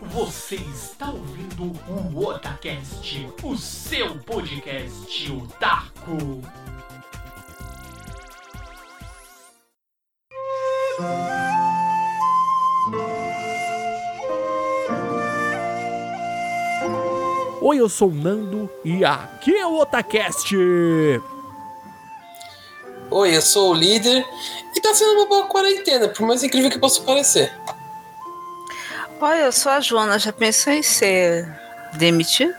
Você está ouvindo o Otacast, o seu podcast otaku. Oi, eu sou o Nando e aqui é o Otacast. Oi, eu sou o líder e tá sendo uma boa quarentena, por mais incrível que possa parecer. Oi, eu sou a Joana, já pensou em ser demitido?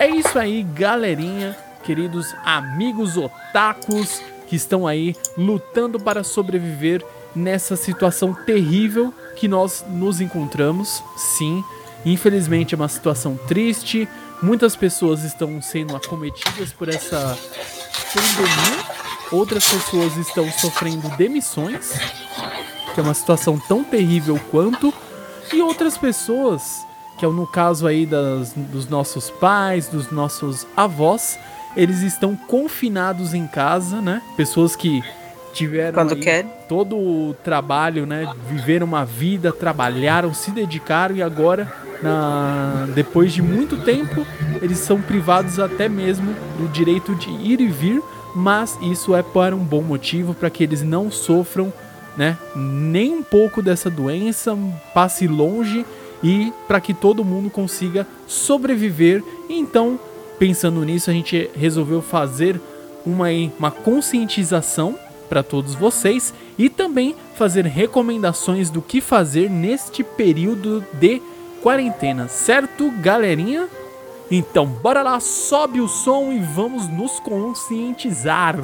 É isso aí, galerinha, queridos amigos otakus que estão aí lutando para sobreviver nessa situação terrível que nós nos encontramos. Sim, infelizmente é uma situação triste. Muitas pessoas estão sendo acometidas por essa pandemia. Outras pessoas estão sofrendo demissões, que é uma situação tão terrível quanto. E outras pessoas, que é no caso aí das, dos nossos pais, dos nossos avós, eles estão confinados em casa, né? Pessoas que tiveram Quando aí quer. todo o trabalho, né? Viveram uma vida, trabalharam, se dedicaram e agora, na, depois de muito tempo, eles são privados até mesmo do direito de ir e vir, mas isso é para um bom motivo, para que eles não sofram, né? Nem um pouco dessa doença, passe longe e para que todo mundo consiga sobreviver. Então, pensando nisso, a gente resolveu fazer uma, uma conscientização para todos vocês e também fazer recomendações do que fazer neste período de quarentena, certo, galerinha? Então, bora lá, sobe o som e vamos nos conscientizar.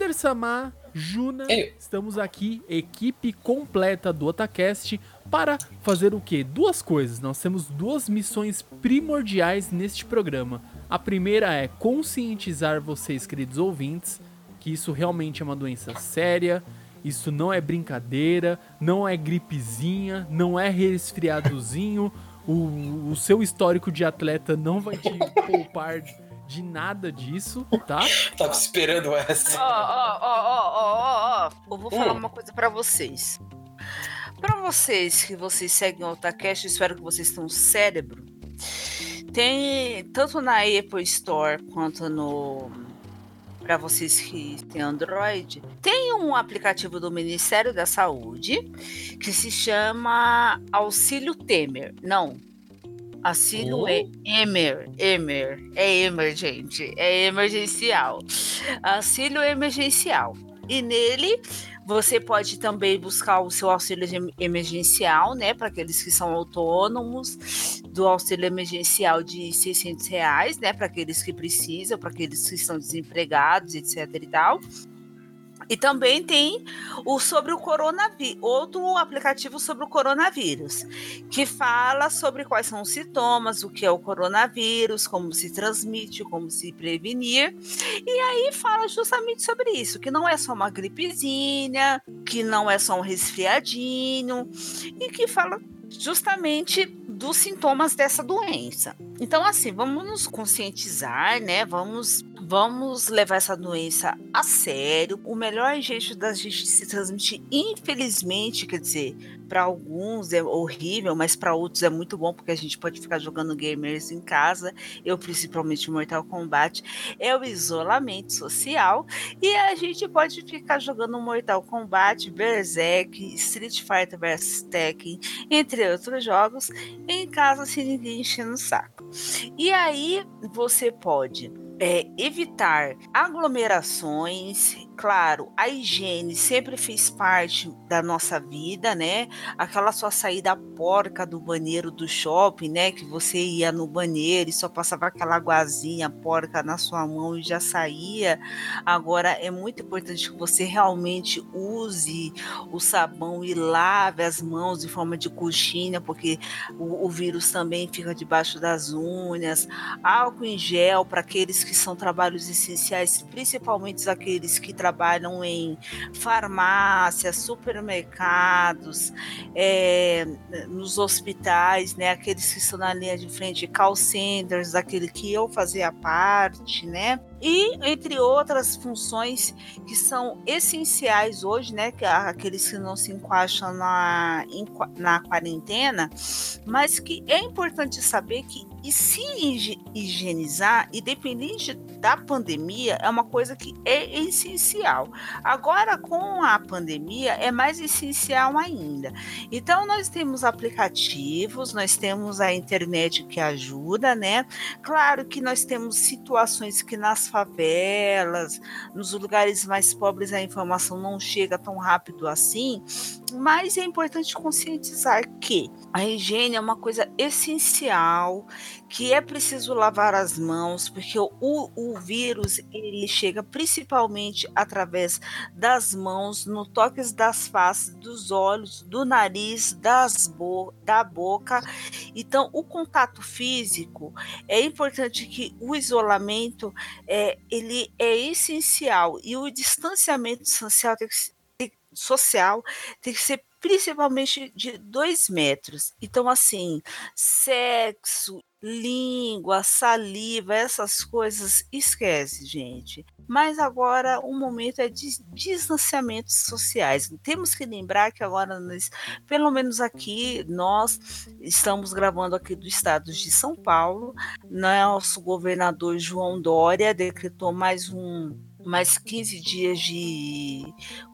Líder Samar, Juna, Eu. estamos aqui, equipe completa do Otacast, para fazer o quê? Duas coisas. Nós temos duas missões primordiais neste programa. A primeira é conscientizar vocês, queridos ouvintes, que isso realmente é uma doença séria, isso não é brincadeira, não é gripezinha, não é resfriadozinho. O, o seu histórico de atleta não vai te poupar de nada disso, tá? Tava esperando Ó, essa. ó, ó, ó, ó, ó, ó. Eu vou falar Hum. uma coisa pra vocês. Pra vocês que vocês seguem o Otacast, espero que vocês tenham um cérebro. Tem tanto na Apple Store quanto no para vocês que têm Android, tem um aplicativo do Ministério da Saúde que se chama Auxílio Temer. Não. Auxílio Hum? é Emer, Emer, é Emer, gente, é emergencial. Auxílio emergencial. E nele você pode também buscar o seu auxílio em- emergencial, né, para aqueles que são autônomos, do auxílio emergencial de 600 reais, né, para aqueles que precisam, para aqueles que estão desempregados, etc e tal. E também tem o sobre o coronavírus, outro aplicativo sobre o coronavírus, que fala sobre quais são os sintomas, o que é o coronavírus, como se transmite, como se prevenir. E aí fala justamente sobre isso, que não é só uma gripezinha, que não é só um resfriadinho, e que fala justamente dos sintomas dessa doença. Então, assim, vamos nos conscientizar, né? Vamos, vamos levar essa doença a sério. O melhor jeito da gente se transmitir, infelizmente, quer dizer, para alguns é horrível, mas para outros é muito bom porque a gente pode ficar jogando gamers em casa. Eu principalmente Mortal Kombat é o isolamento social e a gente pode ficar jogando Mortal Kombat, Berserk, Street Fighter vs Tekken, entre outros jogos, em casa sem ninguém enchendo o saco. E aí você pode é, evitar aglomerações. Claro, a higiene sempre fez parte da nossa vida, né? Aquela sua saída porca do banheiro do shopping, né? Que você ia no banheiro e só passava aquela aguazinha porca na sua mão e já saía. Agora é muito importante que você realmente use o sabão e lave as mãos de forma de coxinha, porque o, o vírus também fica debaixo das unhas. Álcool em gel para aqueles que são trabalhos essenciais, principalmente aqueles que trabalham em farmácias, supermercados, é, nos hospitais, né? Aqueles que estão na linha de frente, call centers, daquele que eu fazia parte, né? e entre outras funções que são essenciais hoje, né, que aqueles que não se encaixam na, na quarentena, mas que é importante saber que e se higienizar, independente da pandemia, é uma coisa que é essencial. Agora, com a pandemia, é mais essencial ainda. Então, nós temos aplicativos, nós temos a internet que ajuda, né? Claro que nós temos situações que nas favelas, nos lugares mais pobres, a informação não chega tão rápido assim, mas é importante conscientizar que a higiene é uma coisa essencial, que é preciso lavar as mãos, porque o, o vírus ele chega principalmente através das mãos, no toques das faces, dos olhos, do nariz, das bo da boca. Então, o contato físico é importante que o isolamento é, ele é essencial e o distanciamento social tem que social tem que ser principalmente de dois metros. Então, assim, sexo, língua, saliva, essas coisas, esquece, gente. Mas agora o momento é de distanciamentos sociais. Temos que lembrar que agora, nós, pelo menos aqui, nós estamos gravando aqui do estado de São Paulo. Nosso governador João Dória decretou mais um mais 15 dias de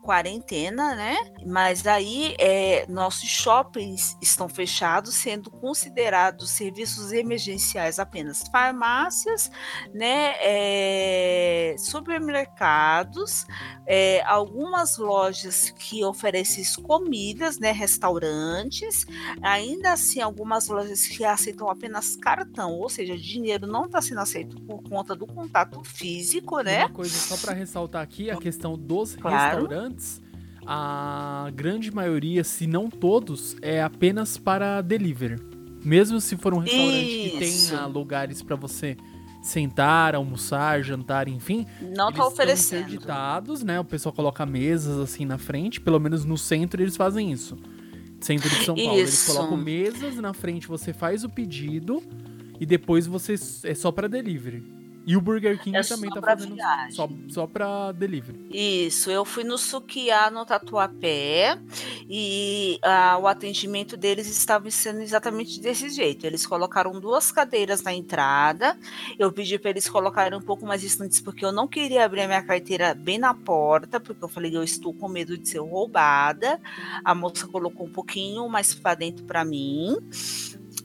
quarentena, né? Mas aí é, nossos shoppings estão fechados, sendo considerados serviços emergenciais apenas farmácias, né? É, supermercados, é, algumas lojas que oferecem comidas, né? Restaurantes, ainda assim algumas lojas que aceitam apenas cartão, ou seja, dinheiro não está sendo aceito por conta do contato físico, né? Uma coisa só para ressaltar aqui a questão dos claro. restaurantes, a grande maioria, se não todos, é apenas para delivery. Mesmo se for um restaurante Isso. que tenha lugares para você sentar, almoçar, jantar, enfim. Não tá oferecendo. interditados, né? O pessoal coloca mesas assim na frente, pelo menos no centro eles fazem isso. Centro de São Paulo, isso. eles colocam mesas na frente, você faz o pedido e depois você é só para delivery. E o Burger King é também tá fazendo só, só pra delivery. Isso, eu fui no Sukiá, no Tatuapé, e ah, o atendimento deles estava sendo exatamente desse jeito. Eles colocaram duas cadeiras na entrada, eu pedi para eles colocarem um pouco mais distantes, porque eu não queria abrir a minha carteira bem na porta, porque eu falei, eu estou com medo de ser roubada. A moça colocou um pouquinho mais para dentro para mim.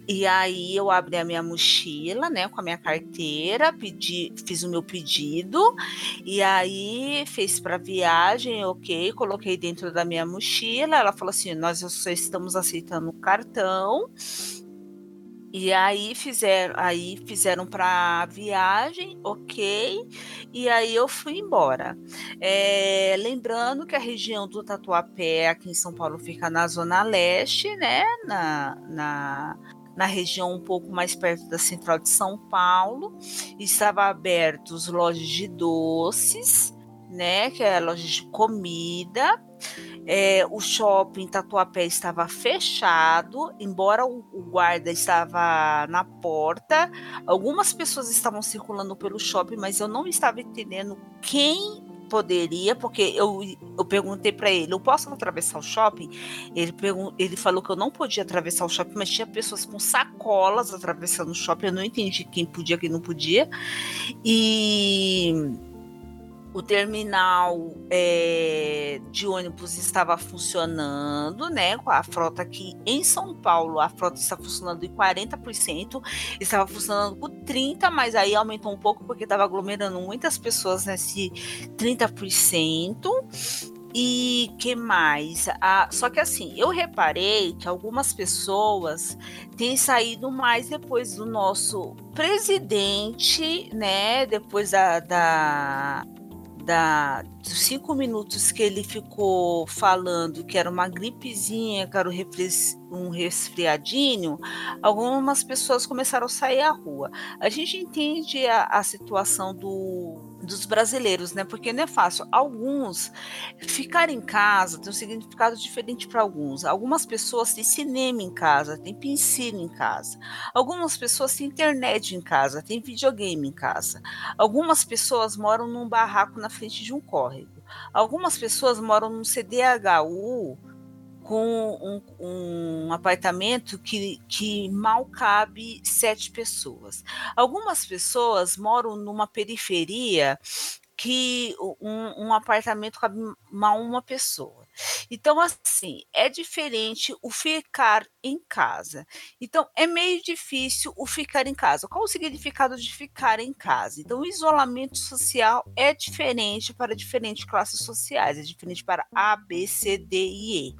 E aí eu abri a minha mochila, né, com a minha carteira, pedi, fiz o meu pedido e aí fez para viagem, ok, coloquei dentro da minha mochila. Ela falou assim: nós só estamos aceitando cartão. E aí fizeram, aí fizeram para viagem, ok. E aí eu fui embora. É, lembrando que a região do Tatuapé aqui em São Paulo fica na zona leste, né? Na, na na região um pouco mais perto da central de São Paulo. Estava abertos lojas de doces, né, que é loja de comida. É, o shopping Tatuapé estava fechado, embora o, o, guarda estava na porta. Algumas pessoas estavam circulando pelo shopping, mas eu não estava entendendo quem poderia, porque eu, eu perguntei para ele, eu posso atravessar o shopping? Ele, ele falou que eu não podia atravessar o shopping, mas tinha pessoas com sacolas atravessando o shopping, eu não entendi quem podia, quem não podia. E o terminal é, de ônibus estava funcionando, né? Com a frota aqui em São Paulo, a frota está funcionando em 40%, estava funcionando com 30%, mas aí aumentou um pouco porque estava aglomerando muitas pessoas nesse 30%. E que mais? Ah, só que assim, eu reparei que algumas pessoas têm saído mais depois do nosso presidente, né? Depois da, da da, cinco minutos que ele ficou falando que era uma gripezinha, que era um resfriadinho, algumas pessoas começaram a sair à rua. A gente entende a, a situação do dos brasileiros, né? Porque não é fácil. Alguns ficar em casa tem um significado diferente para alguns. Algumas pessoas têm cinema em casa, têm piscina em casa. Algumas pessoas têm internet em casa, têm videogame em casa. Algumas pessoas moram num barraco na frente de um córrego. Algumas pessoas moram num CDHU com um, um, apartamento que, que mal cabe sete pessoas. Algumas pessoas moram numa periferia que um, um apartamento cabe mal uma pessoa. Então, assim, é diferente o ficar em casa. Então, é meio difícil o ficar em casa. Qual o significado de ficar em casa? Então, o isolamento social é diferente para diferentes classes sociais, é diferente para A, B, C, D e E.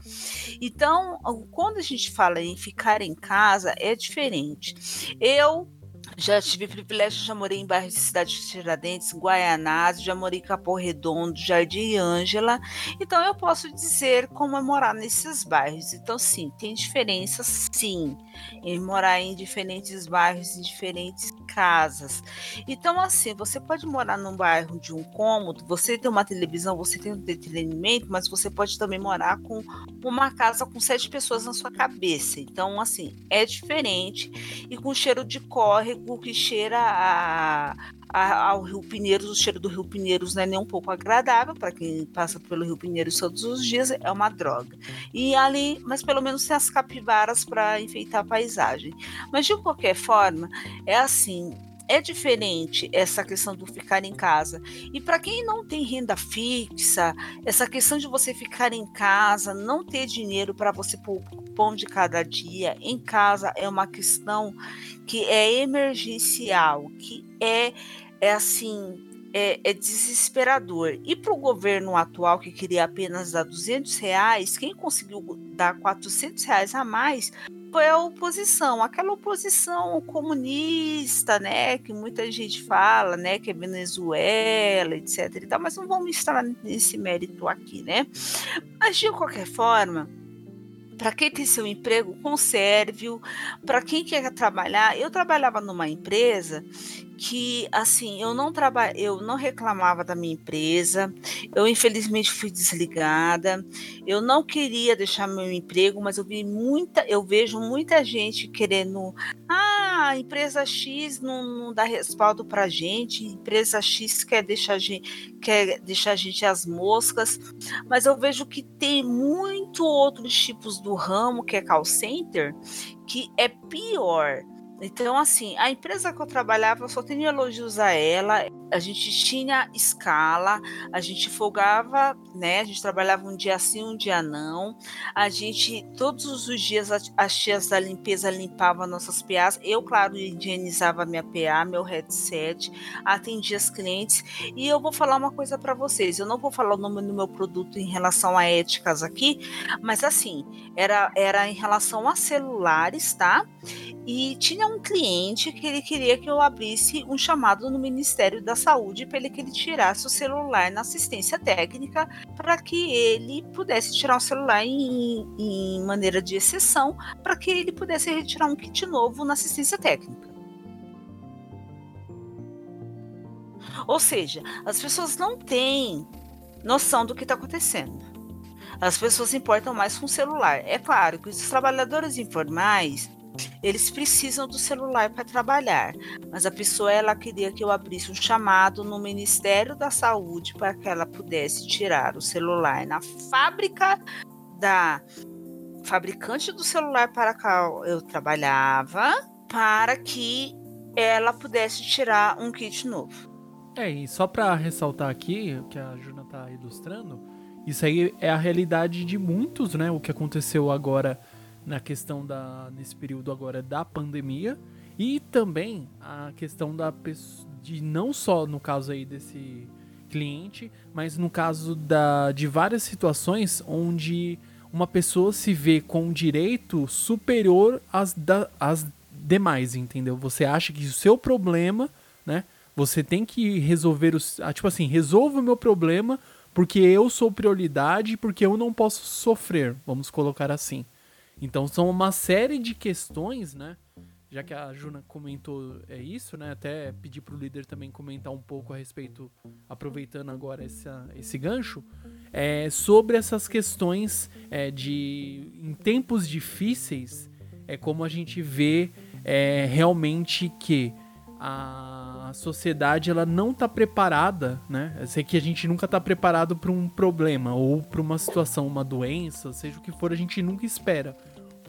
Então, quando a gente fala em ficar em casa, é diferente. Eu já tive privilégio, já morei em bairros de Cidade de Tiradentes, Guaianás, já morei em Capão Redondo, Jardim Ângela. Então eu posso dizer como é morar nesses bairros. Então sim, tem diferença sim em morar em diferentes bairros, em diferentes casas. Então assim, você pode morar num bairro de um cômodo, você tem uma televisão, você tem um entretenimento, mas você pode também morar com uma casa com sete pessoas na sua cabeça. Então assim, é diferente e com cheiro de córrego que cheira a, ao Rio Pinheiros, o cheiro do Rio Pinheiros não é nem um pouco agradável para quem passa pelo Rio Pinheiros todos os dias, é uma droga. E ali, mas pelo menos tem as capivaras para enfeitar a paisagem. Mas de qualquer forma, é assim, é diferente essa questão do ficar em casa. E para quem não tem renda fixa, essa questão de você ficar em casa, não ter dinheiro para você pôr o pão de cada dia em casa é uma questão que é emergencial, que é, é assim, é, é, desesperador. E para o governo atual, que queria apenas dar 200 reais, quem conseguiu dar 400 reais a mais foi a oposição, aquela oposição comunista, né, que muita gente fala, né, que é Venezuela, etc. E tal, mas não vamos estar nesse mérito aqui, né? Mas de qualquer forma, para quem tem seu emprego, conserve-o. Para quem quer trabalhar, eu trabalhava numa empresa que assim eu não trabalho, eu não reclamava da minha empresa. Eu infelizmente fui desligada. Eu não queria deixar meu emprego, mas eu vi muita, eu vejo muita gente querendo, ah, a empresa X não, não dá respaldo para gente, empresa X quer deixar a gente, quer deixar a gente as moscas, mas eu vejo que tem muito outros tipos do ramo que é call center que é pior então, assim, a empresa que eu trabalhava, eu só tenho elogios a ela. A gente tinha escala, a gente folgava, né? A gente trabalhava um dia sim, um dia não. A gente, todos os dias, as tias da limpeza limpavam nossas PAs. Eu, claro, higienizava minha PA, meu headset, atendia as clientes. E eu vou falar uma coisa para vocês: eu não vou falar o nome do meu produto em relação a éticas aqui, mas assim, era, era em relação a celulares, tá? E tinha um cliente que ele queria que eu abrisse um chamado no Ministério da Saúde para ele que ele tirasse o celular na assistência técnica para que ele pudesse tirar o celular em, em maneira de exceção para que ele pudesse retirar um kit novo na assistência técnica. Ou seja, as pessoas não têm noção do que está acontecendo. As pessoas importam mais com o celular. É claro que os trabalhadores informais eles precisam do celular para trabalhar, mas a pessoa ela queria que eu abrisse um chamado no Ministério da Saúde para que ela pudesse tirar o celular na fábrica da fabricante do celular para qual eu trabalhava, para que ela pudesse tirar um kit novo. É, e só para ressaltar aqui o que a Juna está ilustrando, isso aí é a realidade de muitos, né? O que aconteceu agora na questão da nesse período agora da pandemia e também a questão da de não só no caso aí desse cliente, mas no caso da de várias situações onde uma pessoa se vê com direito superior às, da, às demais, entendeu? Você acha que o seu problema, né? Você tem que resolver os. Ah, tipo assim, resolva o meu problema porque eu sou prioridade, porque eu não posso sofrer, vamos colocar assim. Então são uma série de questões, né? já que a Juna comentou é isso, né? Até pedir para o líder também comentar um pouco a respeito, aproveitando agora essa, esse gancho, é, sobre essas questões é, de em tempos difíceis, é como a gente vê é, realmente que a sociedade ela não está preparada, né? Eu sei que a gente nunca está preparado para um problema ou para uma situação, uma doença, seja o que for, a gente nunca espera.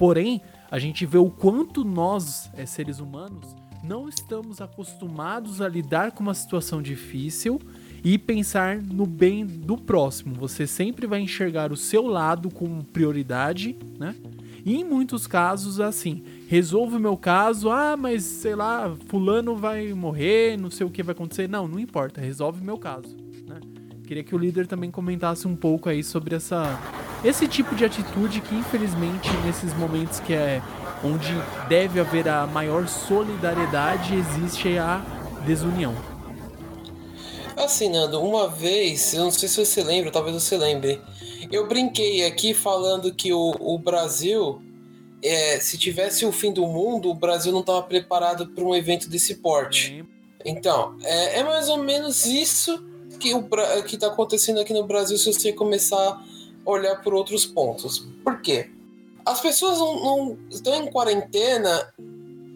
Porém, a gente vê o quanto nós, é, seres humanos, não estamos acostumados a lidar com uma situação difícil e pensar no bem do próximo. Você sempre vai enxergar o seu lado como prioridade, né? E em muitos casos, assim, resolvo o meu caso, ah, mas sei lá, fulano vai morrer, não sei o que vai acontecer. Não, não importa, resolve o meu caso? Queria que o líder também comentasse um pouco aí sobre essa esse tipo de atitude que infelizmente nesses momentos que é onde deve haver a maior solidariedade existe a desunião. Assim, Nando, uma vez, eu não sei se você lembra, talvez você lembre, eu brinquei aqui falando que o, o Brasil, é, se tivesse o fim do mundo, o Brasil não estava preparado para um evento desse porte. Então, é, é mais ou menos isso que o que está acontecendo aqui no Brasil se você começar olhar por outros pontos. Por quê? As pessoas não, não estão em quarentena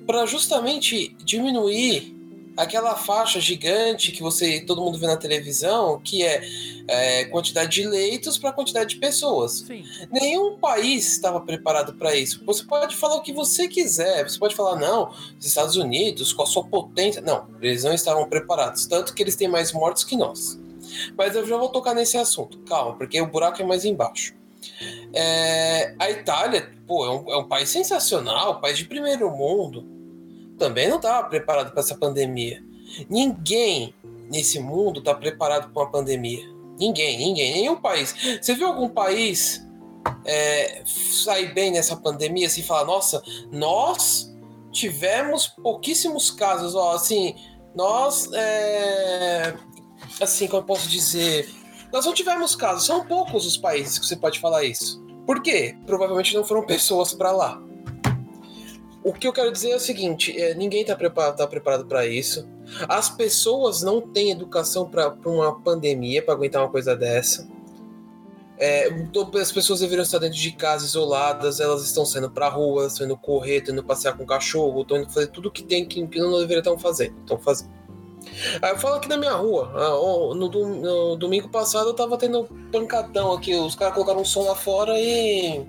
para justamente diminuir aquela faixa gigante que você todo mundo vê na televisão, que é, é quantidade de leitos para quantidade de pessoas. Sim. Nenhum país estava preparado para isso. Você pode falar o que você quiser, você pode falar não, os Estados Unidos com a sua potência, não, eles não estavam preparados, tanto que eles têm mais mortos que nós. Mas eu já vou tocar nesse assunto, calma, porque o buraco é mais embaixo. É, a Itália, pô, é um, é um, país sensacional, país de primeiro mundo. Também não estava preparado para essa pandemia. Ninguém nesse mundo está preparado para uma pandemia. Ninguém, ninguém, nenhum país. Você viu algum país é, sair bem nessa pandemia? Assim, falar, nossa, nós tivemos pouquíssimos casos, ó, assim, nós é, assim, como eu posso dizer, nós não tivemos casos, são poucos os países que você pode falar isso. Por quê? Provavelmente não foram pessoas para lá. O que eu quero dizer é o seguinte: é, ninguém está preparado, tá preparado para isso. As pessoas não têm educação para uma pandemia, para aguentar uma coisa dessa. É, as pessoas deveriam estar dentro de casa isoladas, elas estão saindo para rua, estão indo correr, estão indo passear com o cachorro, estão indo fazer tudo que tem que, que não deveriam estar fazendo. Estão fazendo. Aí eu falo aqui na minha rua. Ah, no, no, domingo passado eu tava tendo pancadão aqui. Os caras colocaram um som lá fora e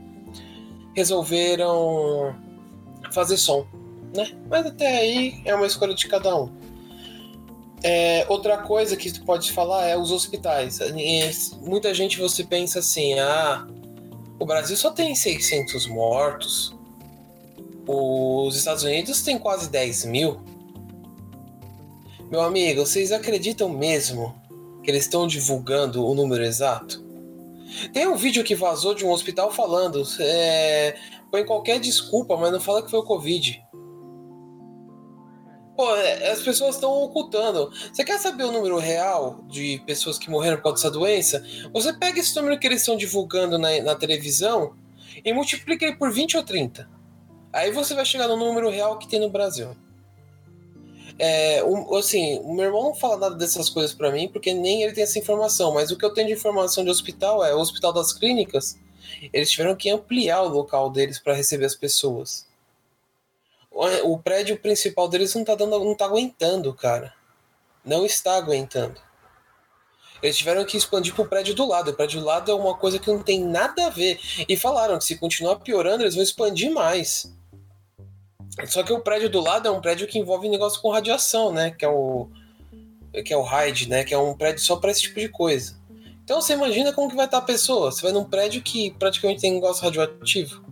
resolveram fazer som, né? Mas até aí é uma escolha de cada um. É, outra coisa que tu pode falar é os hospitais. muita gente você pensa assim, ah, o Brasil só tem 600 mortos, os Estados Unidos tem quase 10 mil. Meu amigo, vocês acreditam mesmo que eles estão divulgando o número exato? Tem um vídeo que vazou de um hospital falando, é, põe qualquer desculpa, mas não fala que foi o Covid. Pô, é, as pessoas estão ocultando. Você quer saber o número real de pessoas que morreram por causa dessa doença? Você pega esse número que eles estão divulgando na, na televisão e multiplica ele por 20 ou 30. Aí você vai chegar no número real que tem no Brasil. É, um, assim, o meu irmão não fala nada dessas coisas para mim, porque nem ele tem essa informação, mas o que eu tenho de informação de hospital é o Hospital das Clínicas, eles tiveram que ampliar o local deles para receber as pessoas. O, o, prédio principal deles não tá dando, não tá aguentando, cara. Não está aguentando. Eles tiveram que expandir pro prédio do lado. O prédio do lado é uma coisa que não tem nada a ver. E falaram que se continuar piorando, eles vão expandir mais. Só que o prédio do lado é um prédio que envolve negócio com radiação, né? Que é o que é o RAID, né? Que é um prédio só para esse tipo de coisa. Então você imagina como que vai estar a pessoa. Você vai num prédio que praticamente tem negócio radioativo,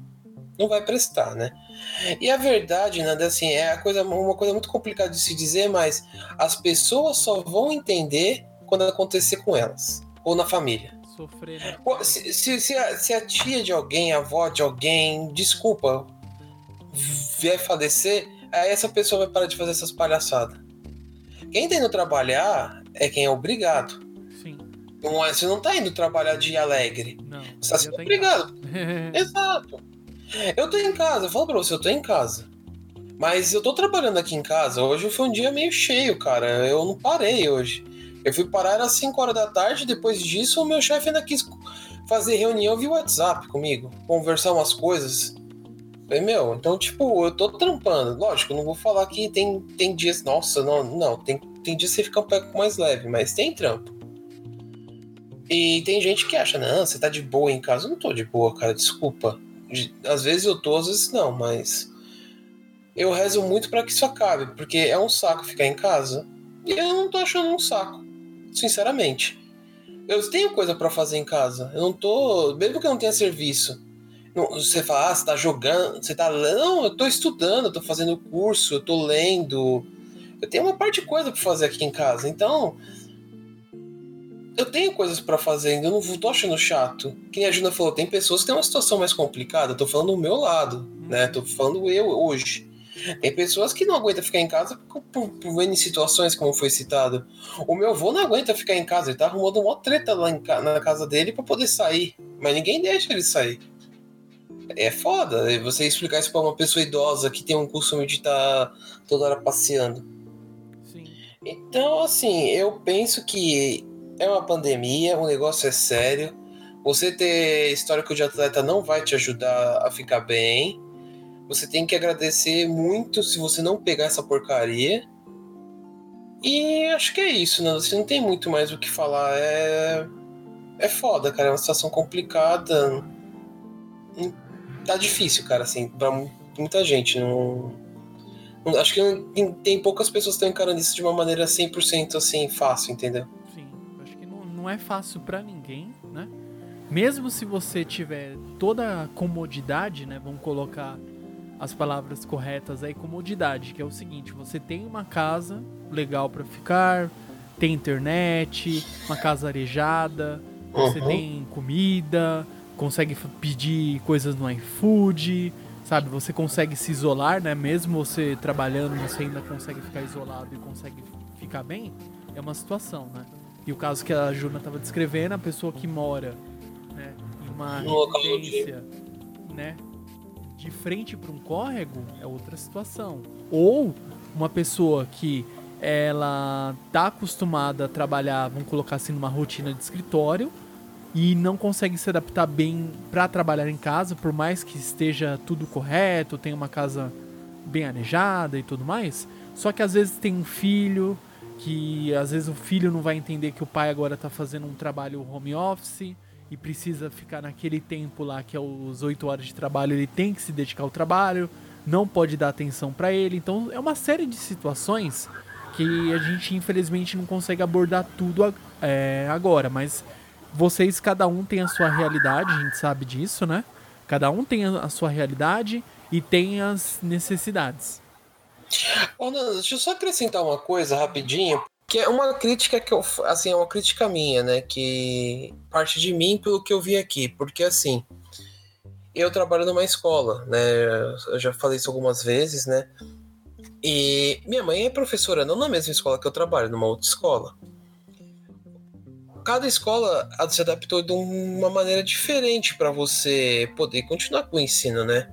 não vai prestar, né? E a verdade, Nanda, né, assim, é coisa, uma coisa muito complicada de se dizer, mas as pessoas só vão entender quando acontecer com elas ou na família. Sofrer. Né? Se, se, se, a, se a tia de alguém, a avó de alguém, desculpa, vier falecer, aí essa pessoa vai parar de fazer essas palhaçadas. Quem tá indo trabalhar é quem é obrigado. Sim. Não é, você não tá indo trabalhar de alegre. Não. Você tá sendo obrigado. Exato. Eu tô em casa, eu falo pra você, eu tô em casa. Mas eu tô trabalhando aqui em casa. Hoje foi um dia meio cheio, cara. Eu não parei hoje. Eu fui parar às 5 horas da tarde. Depois disso, o meu chefe ainda quis fazer reunião via WhatsApp comigo, conversar umas coisas. Falei, meu, então, tipo, eu tô trampando. Lógico, eu não vou falar que tem, tem dias. Nossa, não, não. Tem, tem dias que você fica um pouco mais leve, mas tem trampo. E tem gente que acha, não, você tá de boa em casa. Eu não tô de boa, cara, desculpa. Às vezes eu tô, às vezes não, mas. Eu rezo muito para que isso acabe, porque é um saco ficar em casa. E eu não tô achando um saco, sinceramente. Eu tenho coisa para fazer em casa. Eu não tô. Mesmo que eu não tenha serviço. Não, você fala, ah, você tá jogando, você tá. Não, eu tô estudando, eu tô fazendo curso, eu tô lendo. Eu tenho uma parte de coisa pra fazer aqui em casa. Então. Eu tenho coisas para fazer, eu não tô achando chato. Quem a Juna falou, tem pessoas que têm uma situação mais complicada. Eu tô falando do meu lado, né? Tô falando eu hoje. Tem pessoas que não aguentam ficar em casa por, por, por situações, como foi citado. O meu avô não aguenta ficar em casa, ele tá arrumando uma treta lá em, na casa dele para poder sair. Mas ninguém deixa ele sair. É foda você explicar isso pra uma pessoa idosa que tem um costume de estar tá toda hora passeando. Sim. Então, assim, eu penso que é uma pandemia, o negócio é sério. Você ter histórico de atleta não vai te ajudar a ficar bem. Você tem que agradecer muito se você não pegar essa porcaria. E acho que é isso, né? Você não tem muito mais o que falar. É. É foda, cara. É uma situação complicada. Tá difícil, cara, assim, pra muita gente. Não. Acho que tem poucas pessoas que estão encarando isso de uma maneira 100% assim, fácil, entendeu? Sim, acho que não, não é fácil para ninguém, né? Mesmo se você tiver toda a comodidade, né? Vamos colocar as palavras corretas aí, comodidade, que é o seguinte: você tem uma casa legal para ficar, tem internet, uma casa arejada, você uhum. tem comida, consegue pedir coisas no iFood, sabe? Você consegue se isolar, né? Mesmo você trabalhando, você ainda consegue ficar isolado e consegue ficar bem. É uma situação, né? E o caso que a Juna estava descrevendo, a pessoa que mora né, em uma residência, né? de frente para um córrego é outra situação. Ou uma pessoa que ela tá acostumada a trabalhar, vamos colocar assim, numa rotina de escritório e não consegue se adaptar bem para trabalhar em casa, por mais que esteja tudo correto, tenha uma casa bem arejada e tudo mais. Só que às vezes tem um filho que às vezes o filho não vai entender que o pai agora está fazendo um trabalho home office e precisa ficar naquele tempo lá que é os 8 horas de trabalho, ele tem que se dedicar ao trabalho, não pode dar atenção para ele. Então é uma série de situações que a gente infelizmente não consegue abordar tudo é, agora, mas vocês cada um tem a sua realidade, a gente sabe disso, né? Cada um tem a sua realidade e tem as necessidades. Deixa eu só acrescentar uma coisa rapidinho, que é uma crítica que eu. Assim, é uma crítica minha, né? Que parte de mim pelo que eu vi aqui. Porque, assim. Eu trabalho numa escola, né? Eu já falei isso algumas vezes, né? E minha mãe é professora, não na mesma escola que eu trabalho, numa outra escola. Cada escola se adaptou de uma maneira diferente para você poder continuar com o ensino, né?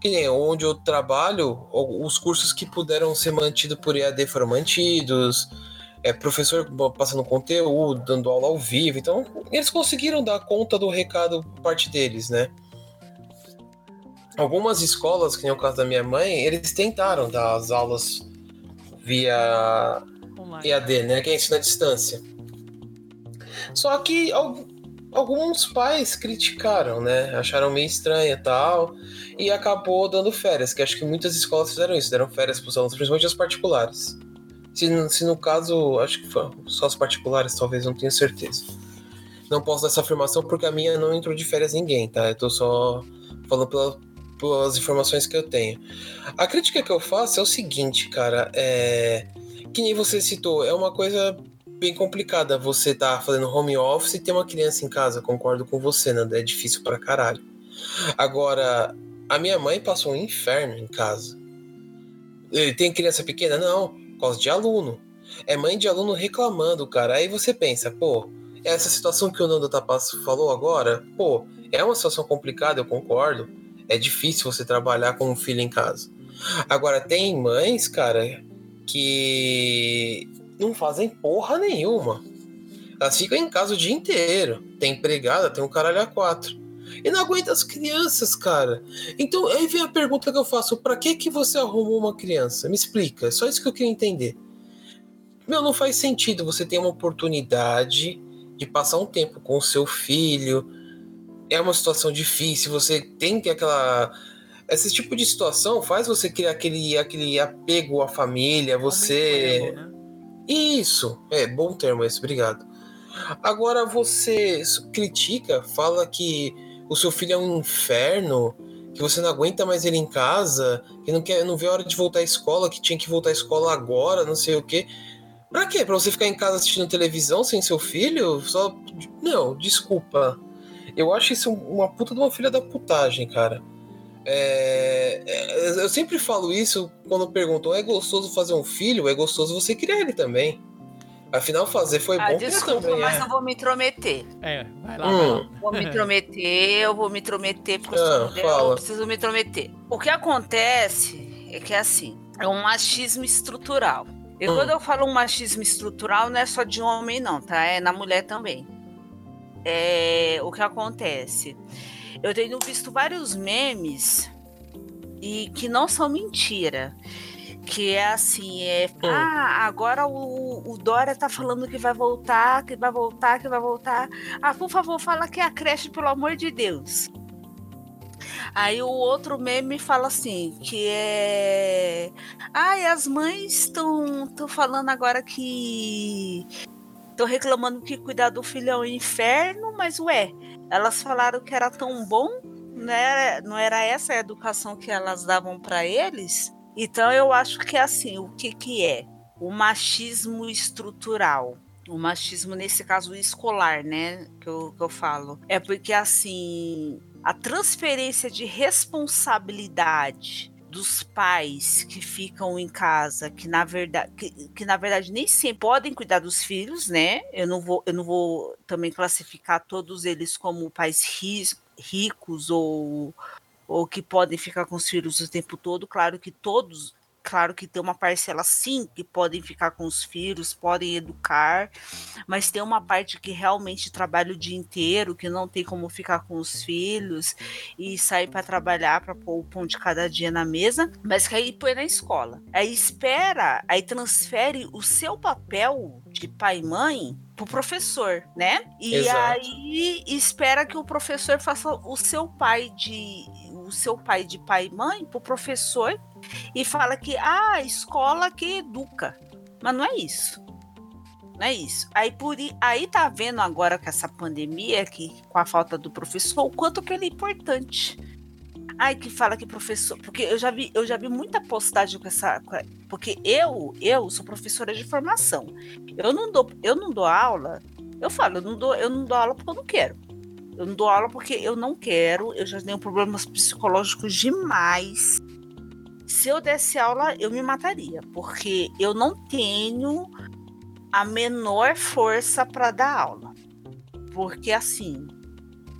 Que nem onde eu trabalho, os cursos que puderam ser mantidos por EAD foram mantidos é, professor passando conteúdo, dando aula ao vivo. Então, eles conseguiram dar conta do recado parte deles, né? Algumas escolas, que nem o caso da minha mãe, eles tentaram dar as aulas via Online. EAD, né? Que é ensino à distância. Só que alguns pais criticaram, né? Acharam meio estranha e tal. E acabou dando férias, que acho que muitas escolas fizeram isso, deram férias para os alunos, principalmente as particulares. Se, se no caso, acho que só as particulares, talvez, não tenho certeza. Não posso dar essa afirmação porque a minha não entrou de férias ninguém, tá? Eu tô só falando pela, pelas informações que eu tenho. A crítica que eu faço é o seguinte, cara, é. Que nem você citou, é uma coisa bem complicada você tá fazendo home office e ter uma criança em casa, concordo com você, né? É difícil pra caralho. Agora, a minha mãe passou um inferno em casa. Tem criança pequena? Não causa de aluno. É mãe de aluno reclamando, cara. Aí você pensa, pô, essa situação que o Nando Tapasso falou agora, pô, é uma situação complicada, eu concordo. É difícil você trabalhar com um filho em casa. Agora, tem mães, cara, que não fazem porra nenhuma. Elas ficam em casa o dia inteiro. Tem empregada, tem um caralho a quatro. E não aguenta as crianças, cara. Então, aí vem a pergunta que eu faço: pra que que você arrumou uma criança? Me explica. É só isso que eu queria entender. Meu, não faz sentido você ter uma oportunidade de passar um tempo com o seu filho. É uma situação difícil, você tem que aquela esse tipo de situação faz você criar aquele, aquele apego à família, você. né? Isso, é bom termo esse, obrigado. Agora você critica, fala que o seu filho é um inferno, que você não aguenta mais ele em casa, que não quer, não vê a hora de voltar à escola, que tinha que voltar à escola agora, não sei o quê. Pra quê? Pra você ficar em casa assistindo televisão sem seu filho? Só. Não, desculpa. Eu acho isso uma puta de uma filha da putagem, cara. É, é, eu sempre falo isso quando perguntam: é gostoso fazer um filho? É gostoso você criar ele também. Afinal, fazer foi ah, bom. Desculpa, também, mas é. eu vou me intrometer. É, vai lá. Hum. Vou me intrometer, eu vou me intrometer, porque eu, ah, eu preciso me intrometer. O que acontece é que, assim, é um machismo estrutural. E hum. quando eu falo um machismo estrutural, não é só de homem, não, tá? É na mulher também. É, o que acontece? Eu tenho visto vários memes e que não são mentira. Que é assim, é. Hum. Ah, agora o, o Dória tá falando que vai voltar, que vai voltar, que vai voltar. Ah, por favor, fala que é a creche, pelo amor de Deus. Aí o outro meme fala assim, que é. Ai, ah, as mães estão falando agora que. Estão reclamando que cuidar do filho é um inferno, mas ué, elas falaram que era tão bom, não era, não era essa a educação que elas davam para eles? Então eu acho que é assim, o que que é? O machismo estrutural. O machismo, nesse caso, escolar, né? Que eu, que eu falo. É porque, assim, a transferência de responsabilidade dos pais que ficam em casa, que na verdade, que, que, na verdade nem sempre podem cuidar dos filhos, né? Eu não vou, eu não vou também classificar todos eles como pais ri, ricos ou ou que podem ficar com os filhos o tempo todo. Claro que todos Claro que tem uma parcela sim que podem ficar com os filhos, podem educar, mas tem uma parte que realmente trabalha o dia inteiro, que não tem como ficar com os filhos e sair para trabalhar para pôr o pão de cada dia na mesa, mas que aí põe na escola. Aí espera, aí transfere o seu papel de pai e mãe pro professor, né? E Exato. aí espera que o professor faça o seu pai de o seu pai de pai e mãe pro professor e fala que ah, a escola que educa. Mas não é isso. Não é isso. Aí, por, aí tá vendo agora com essa pandemia, que, com a falta do professor, o quanto que ele é importante. Ai, que fala que professor. Porque eu já vi, eu já vi muita postagem com essa. Porque eu, eu sou professora de formação. Eu não dou, eu não dou aula. Eu falo, eu não dou, eu não dou aula porque eu não quero. Eu não dou aula porque eu não quero. Eu já tenho problemas psicológicos demais se eu desse aula, eu me mataria, porque eu não tenho a menor força para dar aula. Porque assim,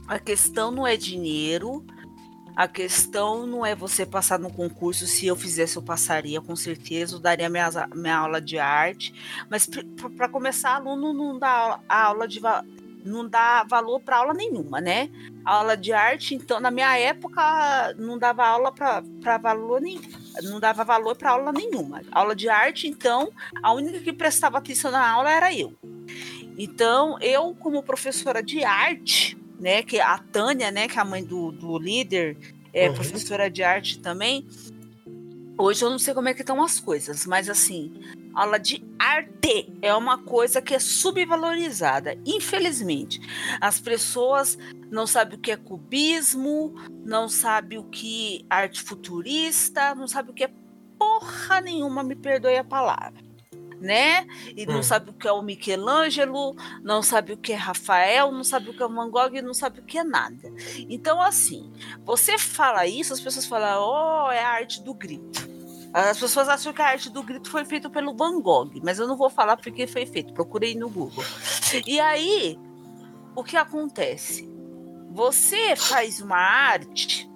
a questão não é dinheiro, a questão não é você passar no concurso. Se eu fizesse, eu passaria, com certeza. Eu daria minha, minha aula de arte. Mas para começar, aluno não dá aula de, não dá valor para aula nenhuma, né? Aula de arte, então, na minha época, não dava aula para valor nenhum. Não dava valor para aula nenhuma. Aula de arte, então, a única que prestava atenção na aula era eu. Então, eu, como professora de arte, né, que a Tânia, né, que é a mãe do, do líder, é uhum. professora de arte também. Hoje eu não sei como é que estão as coisas, mas assim, aula de arte é uma coisa que é subvalorizada, infelizmente. As pessoas não sabem o que é cubismo, não sabem o que é arte futurista, não sabem o que é porra nenhuma, me perdoe a palavra. Né? E não hum. sabe o que é o Michelangelo, não sabe o que é Rafael, não sabe o que é o Van Gogh, não sabe o que é nada. Então, assim, você fala isso, as pessoas falam, oh, é a arte do grito. As pessoas acham que a arte do grito foi feita pelo Van Gogh, mas eu não vou falar porque foi feito. Procurei no Google. E aí, o que acontece? Você faz uma arte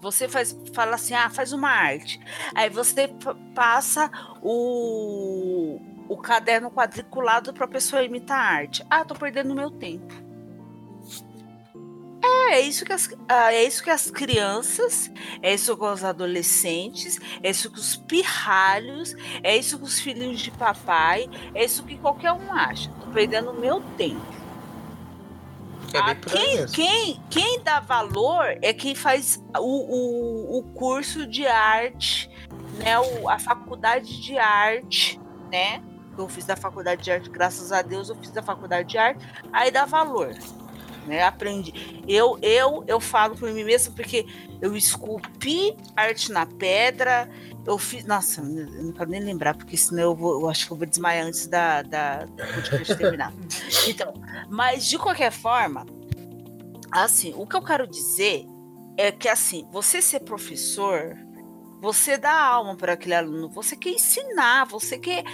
Você faz, fala assim, ah, faz uma arte. Aí você passa o, o caderno quadriculado para a pessoa imitar a arte. Ah, tô perdendo meu tempo. É, é isso que as, ah, é isso que as crianças, é isso que os adolescentes, é isso que os pirralhos, é isso que os filhinhos de papai, é isso que qualquer um acha. Tô perdendo meu tempo. É ah, quem, quem, quem dá valor é quem faz o, o, o curso de arte, né? O, a faculdade de arte, né? Eu fiz da faculdade de arte, graças a Deus, eu fiz da faculdade de arte, aí dá valor. Né, aprendi. Eu, eu, eu falo por mim mesmo porque eu esculpi arte na pedra, eu fiz. Nossa, eu não quero nem lembrar, porque senão eu, vou, eu acho que eu vou desmaiar antes da, da, da podcast terminar. Então, mas de qualquer forma, assim, o que eu quero dizer é que assim, você ser professor, você dá alma para aquele aluno, você quer ensinar, você quer.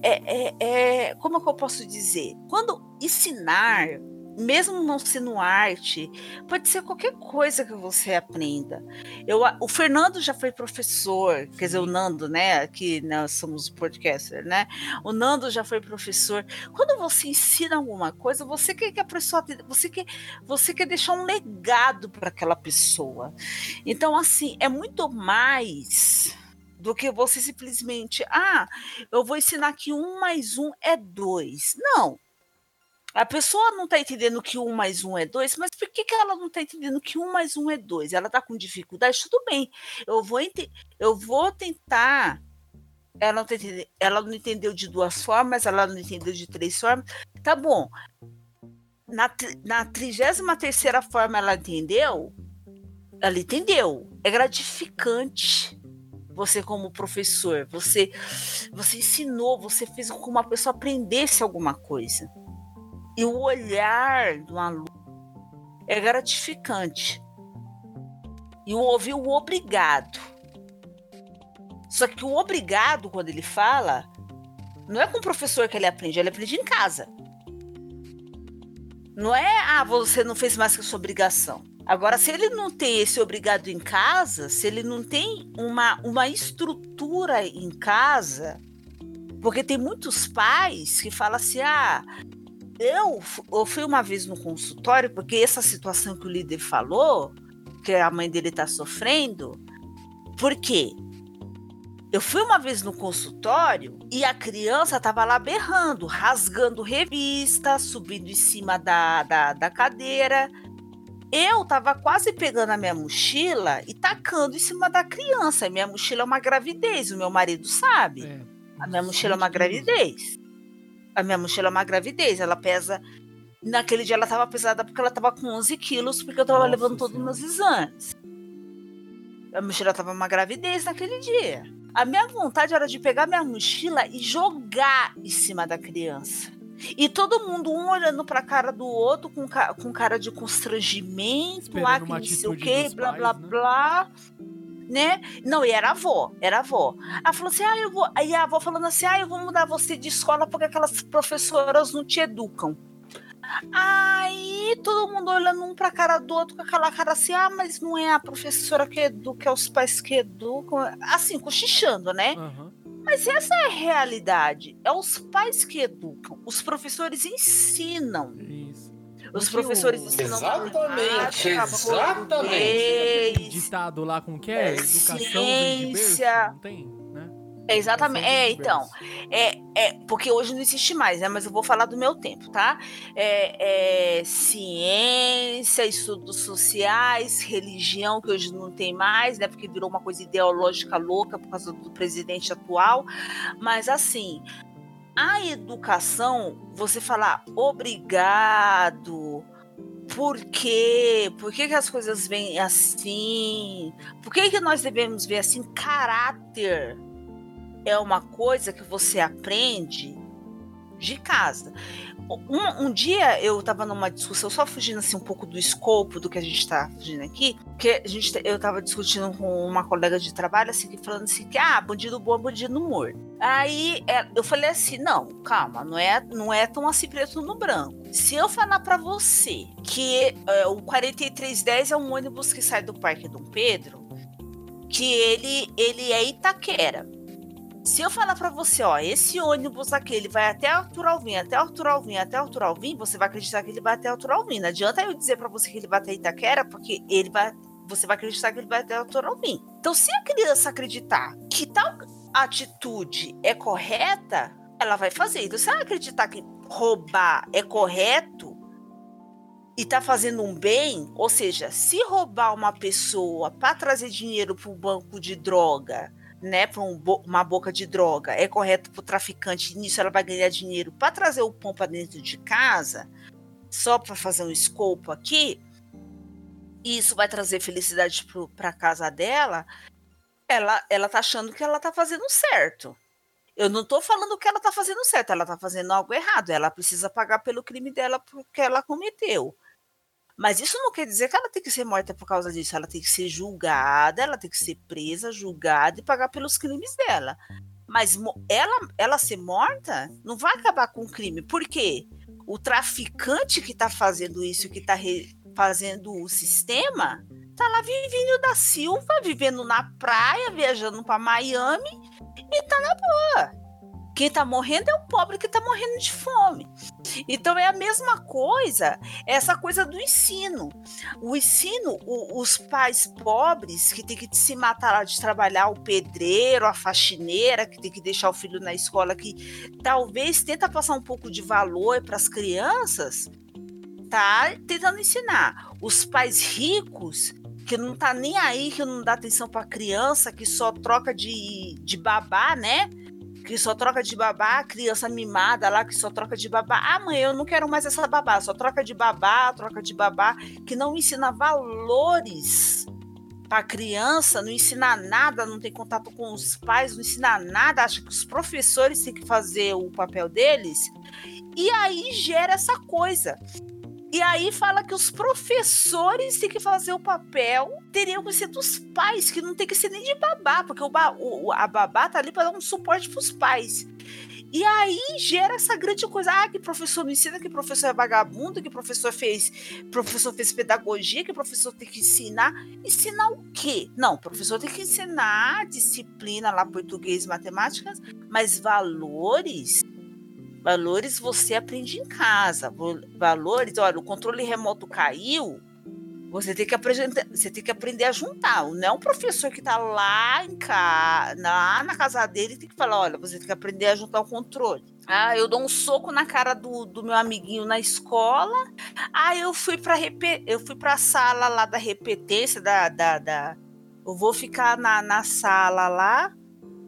É, é, é, como é que eu posso dizer? Quando ensinar mesmo não sendo arte, pode ser qualquer coisa que você aprenda. Eu, o Fernando já foi professor, quer dizer, o Nando, né? Aqui nós somos podcaster, né? O Nando já foi professor. Quando você ensina alguma coisa, você quer que a pessoa, você quer, você quer deixar um legado para aquela pessoa. Então, assim, é muito mais do que você simplesmente, ah, eu vou ensinar que um mais um é dois. Não, a pessoa não está entendendo que um mais um é dois, mas por que, que ela não está entendendo que um mais um é dois? Ela está com dificuldade? Tudo bem, eu vou, eu vou tentar. Ela não, tá ela não entendeu de duas formas, ela não entendeu de três formas. Tá bom. Na, na 33 forma ela entendeu? Ela entendeu. É gratificante você como professor, você você ensinou, você fez com que uma pessoa aprendesse alguma coisa. E o olhar do aluno é gratificante. E o ouvir o obrigado. Só que o obrigado, quando ele fala, não é com o professor que ele aprende, ele aprende em casa. Não é, ah, você não fez mais que a sua obrigação. Agora, se ele não tem esse obrigado em casa, se ele não tem uma, uma estrutura em casa, porque tem muitos pais que falam assim: ah, eu, eu fui uma vez no consultório, porque essa situação que o líder falou, que a mãe dele está sofrendo, por quê? Eu fui uma vez no consultório e a criança estava lá berrando, rasgando revista, subindo em cima da, da, da cadeira. Eu estava quase pegando a minha mochila e tacando em cima da criança. Minha mochila é uma gravidez, o meu marido sabe. É, a minha mochila é uma gravidez a minha mochila é uma gravidez, ela pesa. Naquele dia ela estava pesada porque ela estava com 11 quilos, porque eu estava levando todos os meus exames. A mochila estava uma gravidez naquele dia. A minha vontade era de pegar minha mochila e jogar em cima da criança. E todo mundo, um olhando pra cara do outro com, com cara de constrangimento, Esperando lá, que não sei o quê, blá, pais, blá, né? blá né? Não, e era avó, era avó. Ela falou assim: ah, eu vou. Aí a avó falando assim: ah, eu vou mudar você de escola porque aquelas professoras não te educam. Aí todo mundo olhando um pra cara do outro com aquela cara assim: ah, mas não é a professora que educa, é os pais que educam. Assim, cochichando, né? Uhum. Mas essa é a realidade. É os pais que educam. Os professores ensinam. Os professores ensinam Exatamente, exatamente. Ditado lá com que é? Educação ciência. não tem, né? É exatamente. É, então. É, é, porque hoje não existe mais, né? Mas eu vou falar do meu tempo, tá? É, é, ciência, estudos sociais, religião, que hoje não tem mais, né? Porque virou uma coisa ideológica louca por causa do presidente atual. Mas assim, a educação, você falar obrigado, por quê? Por que, que as coisas vêm assim? Por que, que nós devemos ver assim? Caráter é uma coisa que você aprende de casa. Um, um, dia eu estava numa discussão, só fugindo assim um pouco do escopo do que a gente está fugindo aqui, que a gente, eu estava discutindo com uma colega de trabalho, assim, falando assim, que ah, bandido bom, bandido morto. Aí é, eu falei assim, não, calma, não é, não é tão assim preto no branco. Se eu falar para você que é, o 4310 é um ônibus que sai do Parque Dom Pedro, que ele, ele é Itaquera. Se eu falar para você, ó, esse ônibus aqui, ele vai até Arthur Alvim, até Arthur Alvim, até Arthur Alvim, você vai acreditar que ele vai até Arthur Alvim. Não adianta eu dizer para você que ele vai até Itaquera, porque ele vai, você vai acreditar que ele vai até Arthur Alvim. Então, se a criança acreditar que tal atitude é correta, ela vai fazer. Então, se ela acreditar que roubar é correto e tá fazendo um bem, ou seja, se roubar uma pessoa para trazer dinheiro para o banco de droga, né, para um uma boca de droga, é correto para o traficante, nisso ela vai ganhar dinheiro para trazer o pão para dentro de casa, só para fazer um escopo aqui, e isso vai trazer felicidade para casa dela, ela, ela tá achando que ela tá fazendo certo. Eu não tô falando que ela tá fazendo certo, ela tá fazendo algo errado. Ela precisa pagar pelo crime dela porque ela cometeu. Mas isso não quer dizer que ela tem que ser morta por causa disso. Ela tem que ser julgada, ela tem que ser presa, julgada e pagar pelos crimes dela. Mas ela, ela ser morta não vai acabar com o crime. Por quê? O traficante que está fazendo isso, que está fazendo o sistema, tá lá vivendo da Silva, vivendo na praia, viajando para Miami e tá na boa. Quem está morrendo é o pobre que está morrendo de fome. Então é a mesma coisa, essa coisa do ensino. O ensino, o, os pais pobres que tem que se matar lá de trabalhar, o pedreiro, a faxineira, que tem que deixar o filho na escola, que talvez tenta passar um pouco de valor para as crianças, tá tentando ensinar. Os pais ricos que não tá nem aí, que não dá atenção para criança, que só troca de, de babá, né? Que só troca de babá, criança mimada lá que só troca de babá. Ah, mãe, eu não quero mais essa babá, só troca de babá, troca de babá, que não ensina valores para criança, não ensina nada, não tem contato com os pais, não ensina nada, acha que os professores têm que fazer o papel deles. E aí gera essa coisa. E aí fala que os professores têm que fazer o papel, teriam que ser dos pais, que não tem que ser nem de babá, porque o, ba, o a babá tá ali para dar um suporte para os pais. E aí gera essa grande coisa, ah, que professor não ensina, que professor é vagabundo, que professor fez, professor fez pedagogia, que professor tem que ensinar. Ensinar o quê? Não, professor tem que ensinar disciplina lá, português, matemáticas, mas valores Valores você aprende em casa. Valores, olha, o controle remoto caiu, você tem que aprender, você tem que aprender a juntar. Não é um professor que está lá em casa, lá na casa dele tem que falar, olha, você tem que aprender a juntar o controle. Ah, eu dou um soco na cara do, do meu amiguinho na escola. Ah, eu fui para eu fui para a sala lá da repetência da, da, da eu vou ficar na, na sala lá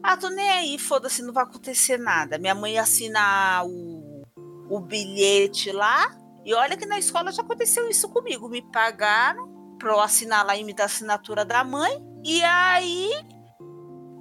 ah, tô nem aí, foda-se, não vai acontecer nada. Minha mãe assina o, o bilhete lá. E olha que na escola já aconteceu isso comigo. Me pagaram pra eu assinar lá e me dar a assinatura da mãe. E aí,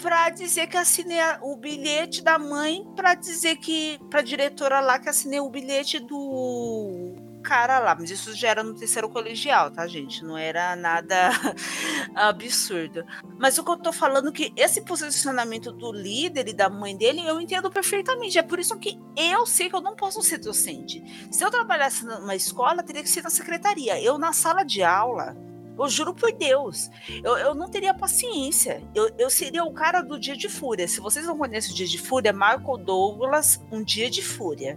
pra dizer que assinei o bilhete da mãe, pra dizer que, pra diretora lá que assinei o bilhete do cara lá, mas isso já era no terceiro colegial, tá, gente? Não era nada absurdo. Mas o que eu tô falando é que esse posicionamento do líder e da mãe dele, eu entendo perfeitamente. É por isso que eu sei que eu não posso ser docente. Se eu trabalhasse numa escola, teria que ser na secretaria. Eu, na sala de aula, eu juro por Deus, eu, eu não teria paciência. Eu, eu seria o cara do Dia de Fúria. Se vocês não conhecem o Dia de Fúria, Michael Douglas, Um Dia de Fúria.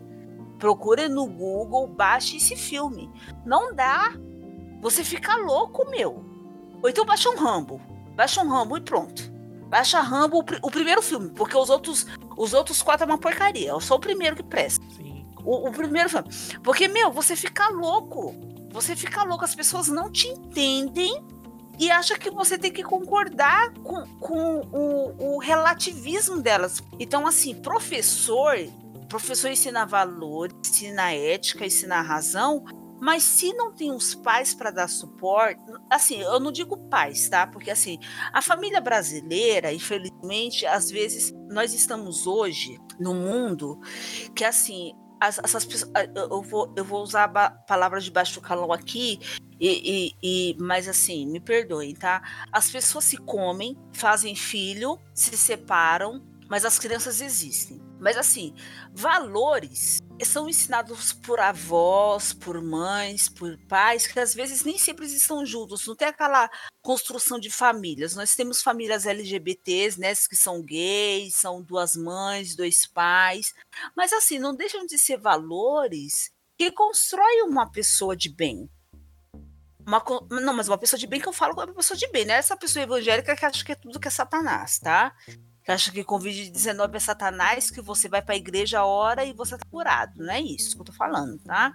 Procure no Google, baixe esse filme. Não dá. Você fica louco, meu. Ou então baixa um Rambo. Baixa um Rambo e pronto. Baixa Rambo, o primeiro filme, porque os outros, os outros quatro é uma porcaria. É só o primeiro que presta. Sim. O, o primeiro filme. Porque, meu, você fica louco. Você fica louco. As pessoas não te entendem e acha que você tem que concordar com, com o, o relativismo delas. Então, assim, professor professor ensina valor, ensina ética, ensina razão, mas se não tem os pais para dar suporte, assim, eu não digo pais, tá? Porque assim, a família brasileira, infelizmente, às vezes nós estamos hoje no mundo que assim, as, essas pessoas, eu vou, eu vou usar a palavra de baixo calão aqui, e, e, e, mas assim, me perdoem, tá? As pessoas se comem, fazem filho, se separam, mas as crianças existem. Mas assim, valores são ensinados por avós, por mães, por pais, que às vezes nem sempre estão juntos, não tem aquela construção de famílias. Nós temos famílias LGBTs, né, que são gays, são duas mães, dois pais, mas assim, não deixam de ser valores que constroem uma pessoa de bem. Uma, não, mas uma pessoa de bem que eu falo é uma pessoa de bem, né? Essa pessoa evangélica que acha que é tudo que é Satanás, tá? Que acha que Covid-19 é Satanás, que você vai para a igreja a hora e você tá curado. Não é isso que eu tô falando, tá?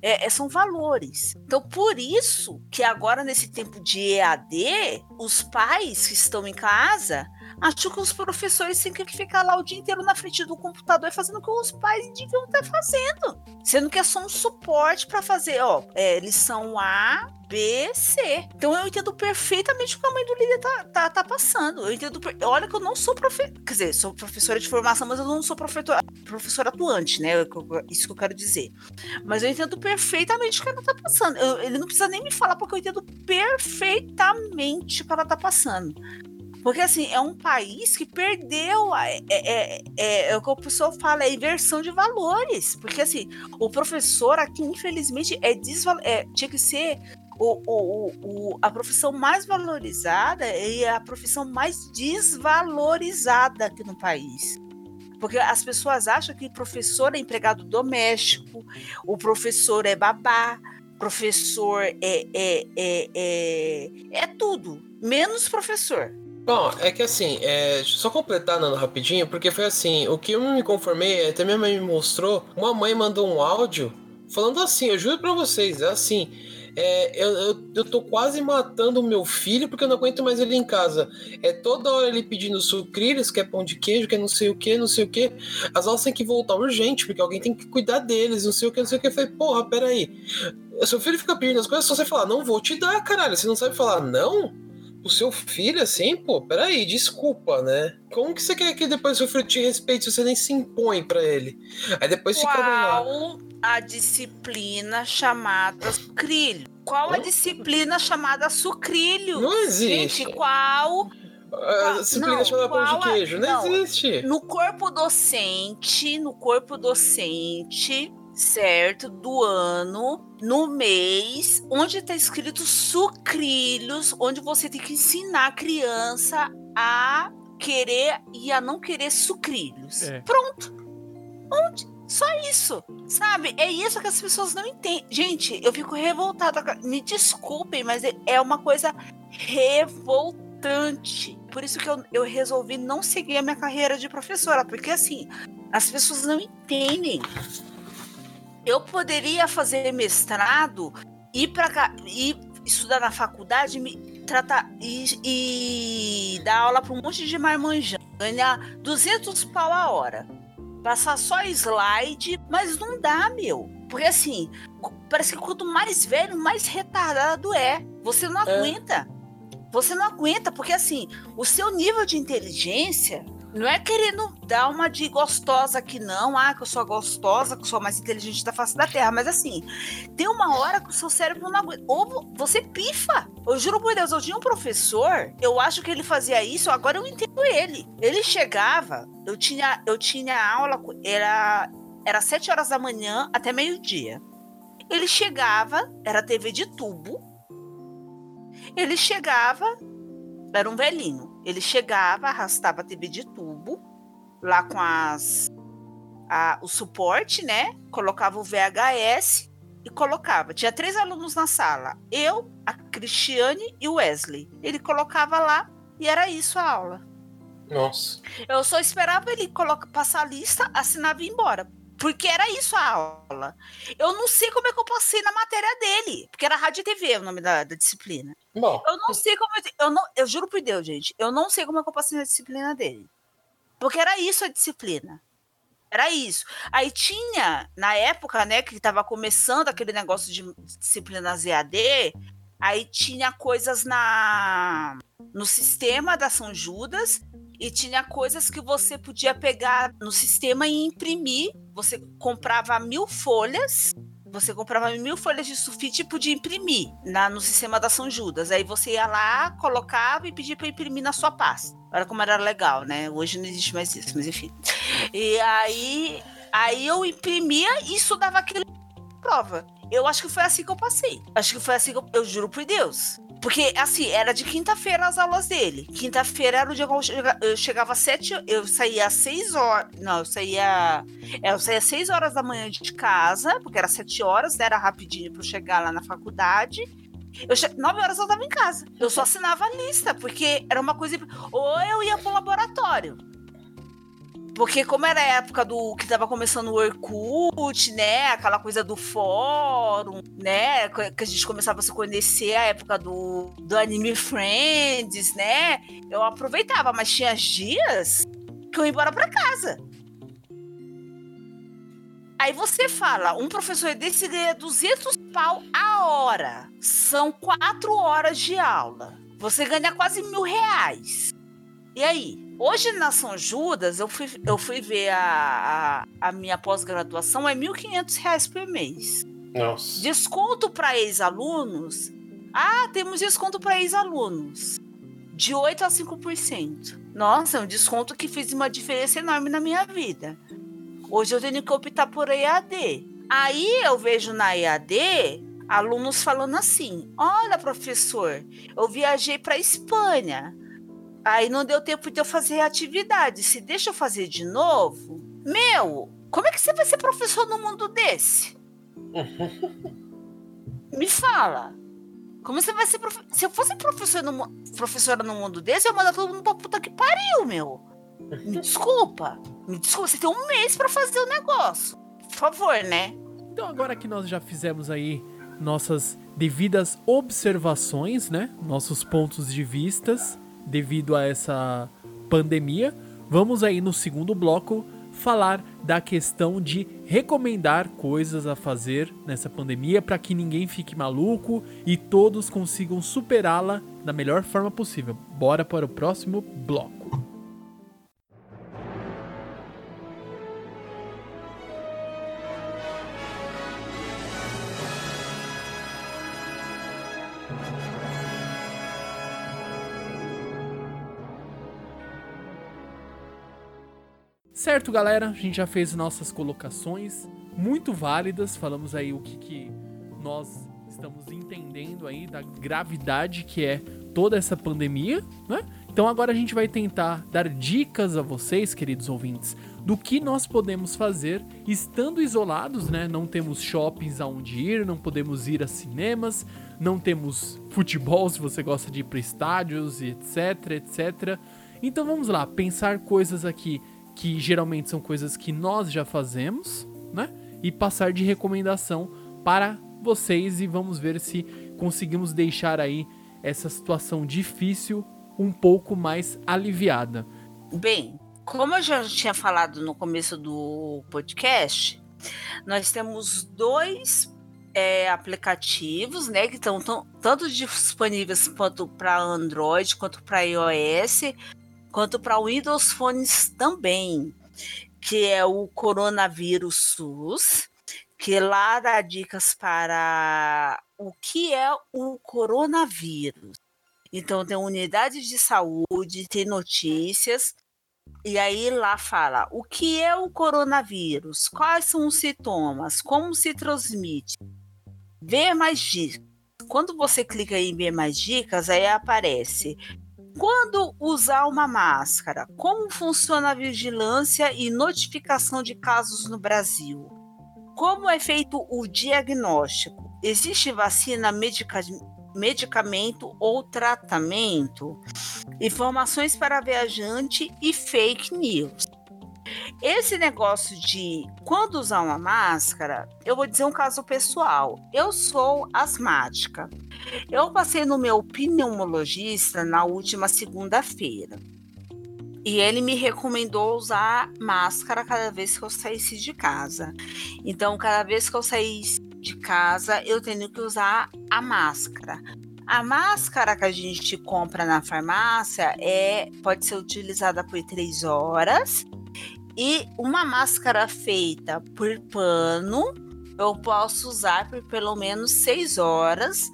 É, é, são valores. Então, por isso que agora, nesse tempo de EAD, os pais que estão em casa acham que os professores têm que ficar lá o dia inteiro na frente do computador fazendo o que os pais deviam estar fazendo. Sendo que é só um suporte para fazer, ó, é, lição A, B, C. Então eu entendo perfeitamente o que a mãe do líder tá, tá, tá passando. Eu entendo. Olha que eu não sou professora. Quer dizer, sou professora de formação, mas eu não sou professora, professora atuante, né? Isso que eu quero dizer. Mas eu entendo perfeitamente o que ela tá passando. Eu, ele não precisa nem me falar, porque eu entendo perfeitamente o que ela tá passando. Porque, assim, é um país que perdeu. A, é, é, é, é, o que o pessoal fala, é inversão de valores. Porque, assim, o professor aqui, infelizmente, é, desval é tinha que ser o, o, o, a profissão mais valorizada e a profissão mais desvalorizada aqui no país. Porque as pessoas acham que professor é empregado doméstico, o professor é babá, professor é, é, é, é, é tudo, menos professor. Bom, é que assim, é, só completar, Nando, rapidinho, porque foi assim, o que eu me conformei, até minha mãe me mostrou, uma mãe mandou um áudio falando assim, eu juro pra vocês, é assim, é, eu, eu, eu, tô quase matando o meu filho porque eu não aguento mais ele em casa. É toda hora ele pedindo sucrilhos, que é pão de queijo, que é não sei o que, não sei o que. As aulas têm que voltar urgente, porque alguém tem que cuidar deles, não sei o que, não sei o que. Eu falei, porra, peraí. Seu filho fica pedindo as coisas, só você falar, não vou te dar, caralho. Você não sabe falar não? O seu filho, assim, pô, peraí, desculpa, né? Como que você quer que depois seu filho te respeite se você nem se impõe para ele? Aí depois Qual fica lá. a disciplina chamada sucrilho? Qual a disciplina chamada sucrilho? Não existe. Gente, qual? A disciplina não, chamada pão de queijo, não, não existe. No corpo docente, no corpo docente, certo, do ano, no mês, onde está escrito sucrilhos, onde você tem que ensinar a criança a querer e a não querer sucrilhos. É. Pronto. Onde? Só isso, sabe? É isso que as pessoas não entendem. Gente, eu fico revoltada. Me desculpem, mas é, é uma coisa revoltante. Por isso que eu, eu resolvi não seguir a minha carreira de professora, porque assim, as pessoas não entendem eu poderia fazer mestrado, ir para cá, ir estudar na faculdade, me tratar e, e dar aula para um monte de marmanjão, ganhar 200 pau a hora, passar só slide, mas não dá, meu. Porque assim, parece que quanto mais velho, mais retardado é. Você não é. aguenta. Você não aguenta, porque assim, o seu nível de inteligência não é querendo dar uma de gostosa aqui, não. Ah, que eu sou gostosa, que eu sou mais inteligente da face da Terra. Mas assim, tem uma hora que o seu cérebro não aguenta. Ou você pifa. Eu juro por Deus, eu tinha um professor, eu acho que ele fazia isso, agora eu entendo ele. Ele chegava, eu tinha, eu tinha aula, era, era sete horas da manhã até meio-dia. Ele chegava, era TV de tubo. Ele chegava, era um velhinho. Ele chegava, arrastava a TV de tubo, lá com as a, o suporte, né? Colocava o VHS e colocava. Tinha três alunos na sala: eu, a Cristiane e o Wesley. Ele colocava lá e era isso a aula. Nossa. Eu só esperava ele passar a lista, assinava e ir embora. Porque era isso a aula. Eu não sei como é que eu passei na matéria dele, porque era rádio e TV o nome da, da disciplina. Bom. Eu não sei como. Eu, eu, não, eu juro por Deus, gente. Eu não sei como é que eu passei na disciplina dele. Porque era isso a disciplina. Era isso. Aí tinha, na época, né, que estava começando aquele negócio de disciplina ZAD, aí tinha coisas na no sistema da São Judas e tinha coisas que você podia pegar no sistema e imprimir. Você comprava mil folhas, você comprava mil folhas de sulfite e podia imprimir na, no sistema da São Judas. Aí você ia lá, colocava e pedia para imprimir na sua pasta. Olha como era legal, né? Hoje não existe mais isso, mas enfim. E aí, aí eu imprimia e estudava aquele prova. Eu acho que foi assim que eu passei. Acho que foi assim que eu, eu juro por Deus. Porque, assim, era de quinta-feira as aulas dele. Quinta-feira era o dia que eu chegava, eu chegava às sete, eu saía às seis horas. Não, eu saía. É, eu saía às seis horas da manhã de casa, porque era sete horas, era rapidinho para eu chegar lá na faculdade. Eu che... Nove horas eu estava em casa. Eu só assinava a lista, porque era uma coisa. Ou eu ia pro laboratório. Porque como era a época do que tava começando o Orkut, né? Aquela coisa do fórum, né? Que a gente começava a se conhecer a época do, do Anime Friends, né? Eu aproveitava, mas tinha dias que eu ia embora pra casa. Aí você fala, um professor desse ganha 200 pau a hora. São quatro horas de aula. Você ganha quase mil reais. E aí? Hoje na São Judas, eu fui, eu fui ver a, a, a minha pós-graduação, é R$ 1.500 por mês. Nossa. Desconto para ex-alunos. Ah, temos desconto para ex-alunos. De 8% a 5%. Nossa, é um desconto que fez uma diferença enorme na minha vida. Hoje eu tenho que optar por EAD. Aí eu vejo na EAD alunos falando assim: Olha, professor, eu viajei para Espanha. Aí não deu tempo de eu fazer a atividade. Se deixa eu fazer de novo, meu, como é que você vai ser professor num mundo desse? Me fala. Como você vai ser prof... Se eu fosse professor no... professora num mundo desse, eu ia mandar todo mundo pra puta que pariu, meu. Me desculpa. Me desculpa, você tem um mês para fazer o negócio. Por favor, né? Então agora que nós já fizemos aí nossas devidas observações, né? Nossos pontos de vistas devido a essa pandemia, vamos aí no segundo bloco falar da questão de recomendar coisas a fazer nessa pandemia para que ninguém fique maluco e todos consigam superá-la da melhor forma possível. Bora para o próximo bloco. Certo, galera, a gente já fez nossas colocações muito válidas, falamos aí o que, que nós estamos entendendo aí da gravidade que é toda essa pandemia, né? Então agora a gente vai tentar dar dicas a vocês, queridos ouvintes, do que nós podemos fazer estando isolados, né? Não temos shoppings aonde ir, não podemos ir a cinemas, não temos futebol se você gosta de ir para estádios, etc, etc. Então vamos lá, pensar coisas aqui que geralmente são coisas que nós já fazemos, né? E passar de recomendação para vocês e vamos ver se conseguimos deixar aí essa situação difícil um pouco mais aliviada. Bem, como eu já tinha falado no começo do podcast, nós temos dois é, aplicativos, né, que estão tanto disponíveis quanto para Android quanto para iOS, quanto para o Windows Phones também, que é o Coronavírus SUS, que lá dá dicas para o que é o coronavírus. Então tem unidade de saúde, tem notícias, e aí lá fala o que é o coronavírus, quais são os sintomas, como se transmite. Ver mais dicas. Quando você clica em ver mais dicas, aí aparece quando usar uma máscara? Como funciona a vigilância e notificação de casos no Brasil? Como é feito o diagnóstico? Existe vacina, medica medicamento ou tratamento? Informações para viajante e fake news. Esse negócio de quando usar uma máscara, eu vou dizer um caso pessoal. Eu sou asmática. Eu passei no meu pneumologista na última segunda-feira. E ele me recomendou usar máscara cada vez que eu saísse de casa. Então, cada vez que eu saísse de casa, eu tenho que usar a máscara. A máscara que a gente compra na farmácia é pode ser utilizada por três horas e uma máscara feita por pano eu posso usar por pelo menos seis horas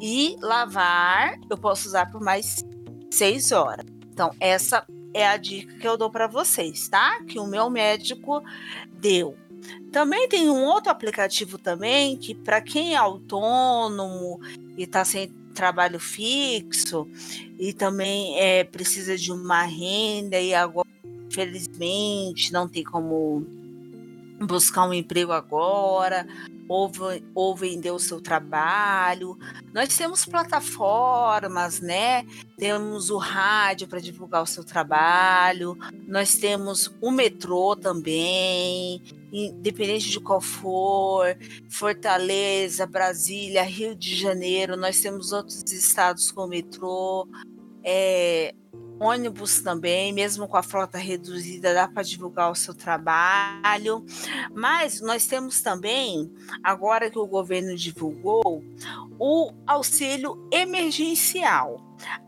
e lavar eu posso usar por mais seis horas. Então, essa é a dica que eu dou para vocês, tá? Que o meu médico deu. Também tem um outro aplicativo também que para quem é autônomo e está sem trabalho fixo e também é, precisa de uma renda e agora infelizmente não tem como buscar um emprego agora ou, ou vender o seu trabalho. Nós temos plataformas, né? Temos o rádio para divulgar o seu trabalho, nós temos o metrô também, independente de qual for, Fortaleza, Brasília, Rio de Janeiro, nós temos outros estados com metrô. É, ônibus também, mesmo com a frota reduzida, dá para divulgar o seu trabalho. Mas nós temos também, agora que o governo divulgou, o auxílio emergencial.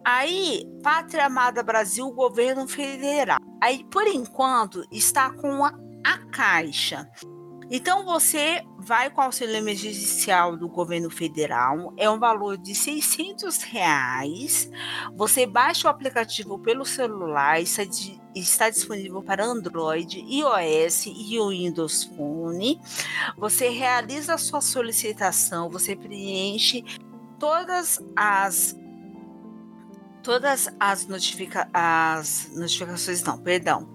Aí, Pátria Amada Brasil, governo federal. Aí, por enquanto, está com a, a Caixa. Então você vai com o auxílio emergencial do governo federal, é um valor de 600 reais. Você baixa o aplicativo pelo celular, está, está disponível para Android, iOS e o Windows Phone. Você realiza a sua solicitação, você preenche todas as todas as, notifica as notificações, não, perdão,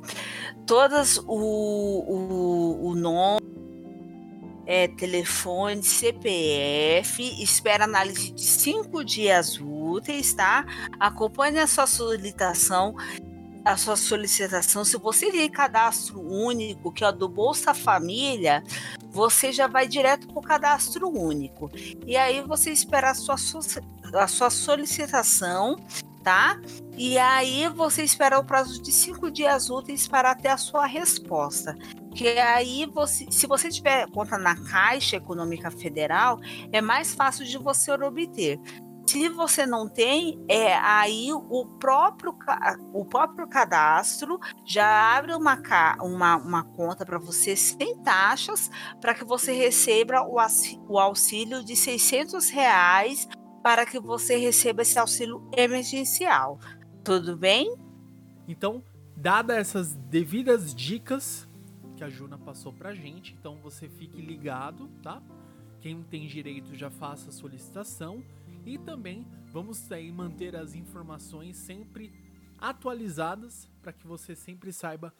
todas o, o, o nome é, telefone, CPF, espera análise de cinco dias úteis, tá? Acompanhe a sua solicitação, a sua solicitação. Se você tem cadastro único, que é o do Bolsa Família, você já vai direto para o cadastro único. E aí você espera a sua, a sua solicitação tá? E aí você espera o prazo de cinco dias úteis para ter a sua resposta. Que aí você, se você tiver conta na Caixa Econômica Federal, é mais fácil de você obter. Se você não tem, é aí o próprio, o próprio cadastro já abre uma, uma, uma conta para você sem taxas, para que você receba o, o auxílio de 600 reais para que você receba esse auxílio emergencial. Tudo bem? Então, dadas essas devidas dicas que a Juna passou pra gente, então você fique ligado, tá? Quem tem direito já faça a solicitação e também vamos aí manter as informações sempre atualizadas para que você sempre saiba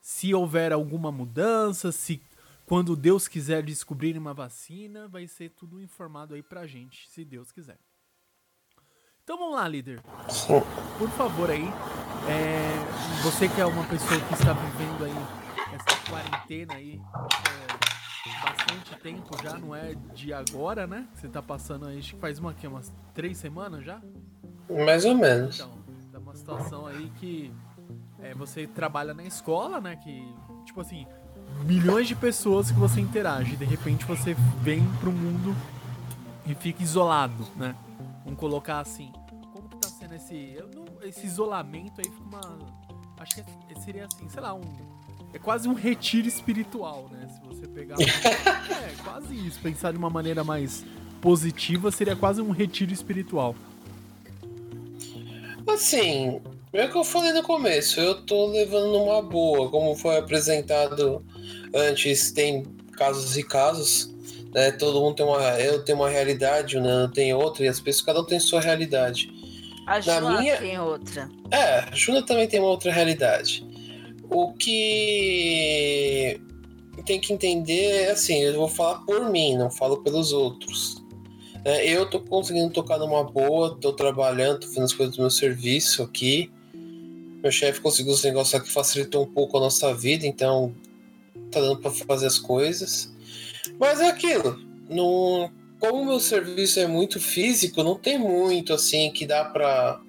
se houver alguma mudança, se quando Deus quiser descobrir uma vacina, vai ser tudo informado aí pra gente, se Deus quiser. Então vamos lá, líder. Por favor aí, é, você que é uma pessoa que está vivendo aí essa quarentena aí é, bastante tempo já, não é de agora, né? Você tá passando aí, acho que faz uma, que, umas três semanas já? Mais ou menos. Então, é uma situação aí que é, você trabalha na escola, né? Que, tipo assim, milhões de pessoas que você interage. De repente você vem pro mundo e fica isolado, né? Vamos colocar assim. Como que tá sendo esse. Não, esse isolamento aí fica uma. Acho que é, seria assim, sei lá, um. É quase um retiro espiritual, né? Se você pegar. é, quase isso. Pensar de uma maneira mais positiva, seria quase um retiro espiritual. Assim, é o que eu falei no começo, eu tô levando numa boa, como foi apresentado antes, tem casos e casos né? Todo mundo tem uma, eu tenho uma realidade, o Nano tem outra, e as pessoas, cada um tem sua realidade. A Juna minha... tem outra. É, a Juna também tem uma outra realidade. O que tem que entender, assim, eu vou falar por mim, não falo pelos outros. É, eu tô conseguindo tocar numa boa, tô trabalhando, tô fazendo as coisas do meu serviço aqui. Meu chefe conseguiu os negócios que facilitou um pouco a nossa vida, então tá dando para fazer as coisas. Mas é aquilo. Como o meu serviço é muito físico, não tem muito assim que dá pra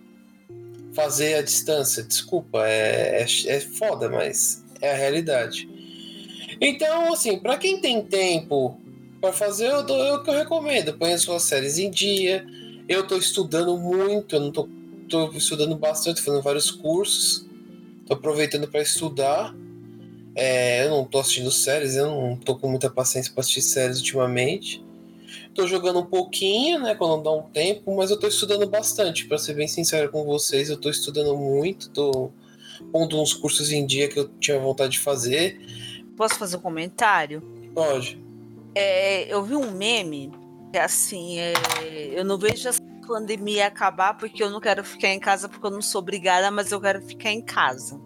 fazer a distância. Desculpa, é, é, é foda, mas é a realidade. Então, assim, para quem tem tempo para fazer, eu eu que eu recomendo. Põe as suas séries em dia. Eu tô estudando muito, eu não tô, tô estudando bastante, fazendo vários cursos. Tô aproveitando para estudar. É, eu não tô assistindo séries, eu não tô com muita paciência para assistir séries ultimamente. Tô jogando um pouquinho, né, quando dá um tempo, mas eu tô estudando bastante, para ser bem sincero com vocês, eu tô estudando muito, tô pondo uns cursos em dia que eu tinha vontade de fazer. Posso fazer um comentário? Pode. É, eu vi um meme assim, é, eu não vejo essa pandemia acabar porque eu não quero ficar em casa porque eu não sou obrigada, mas eu quero ficar em casa.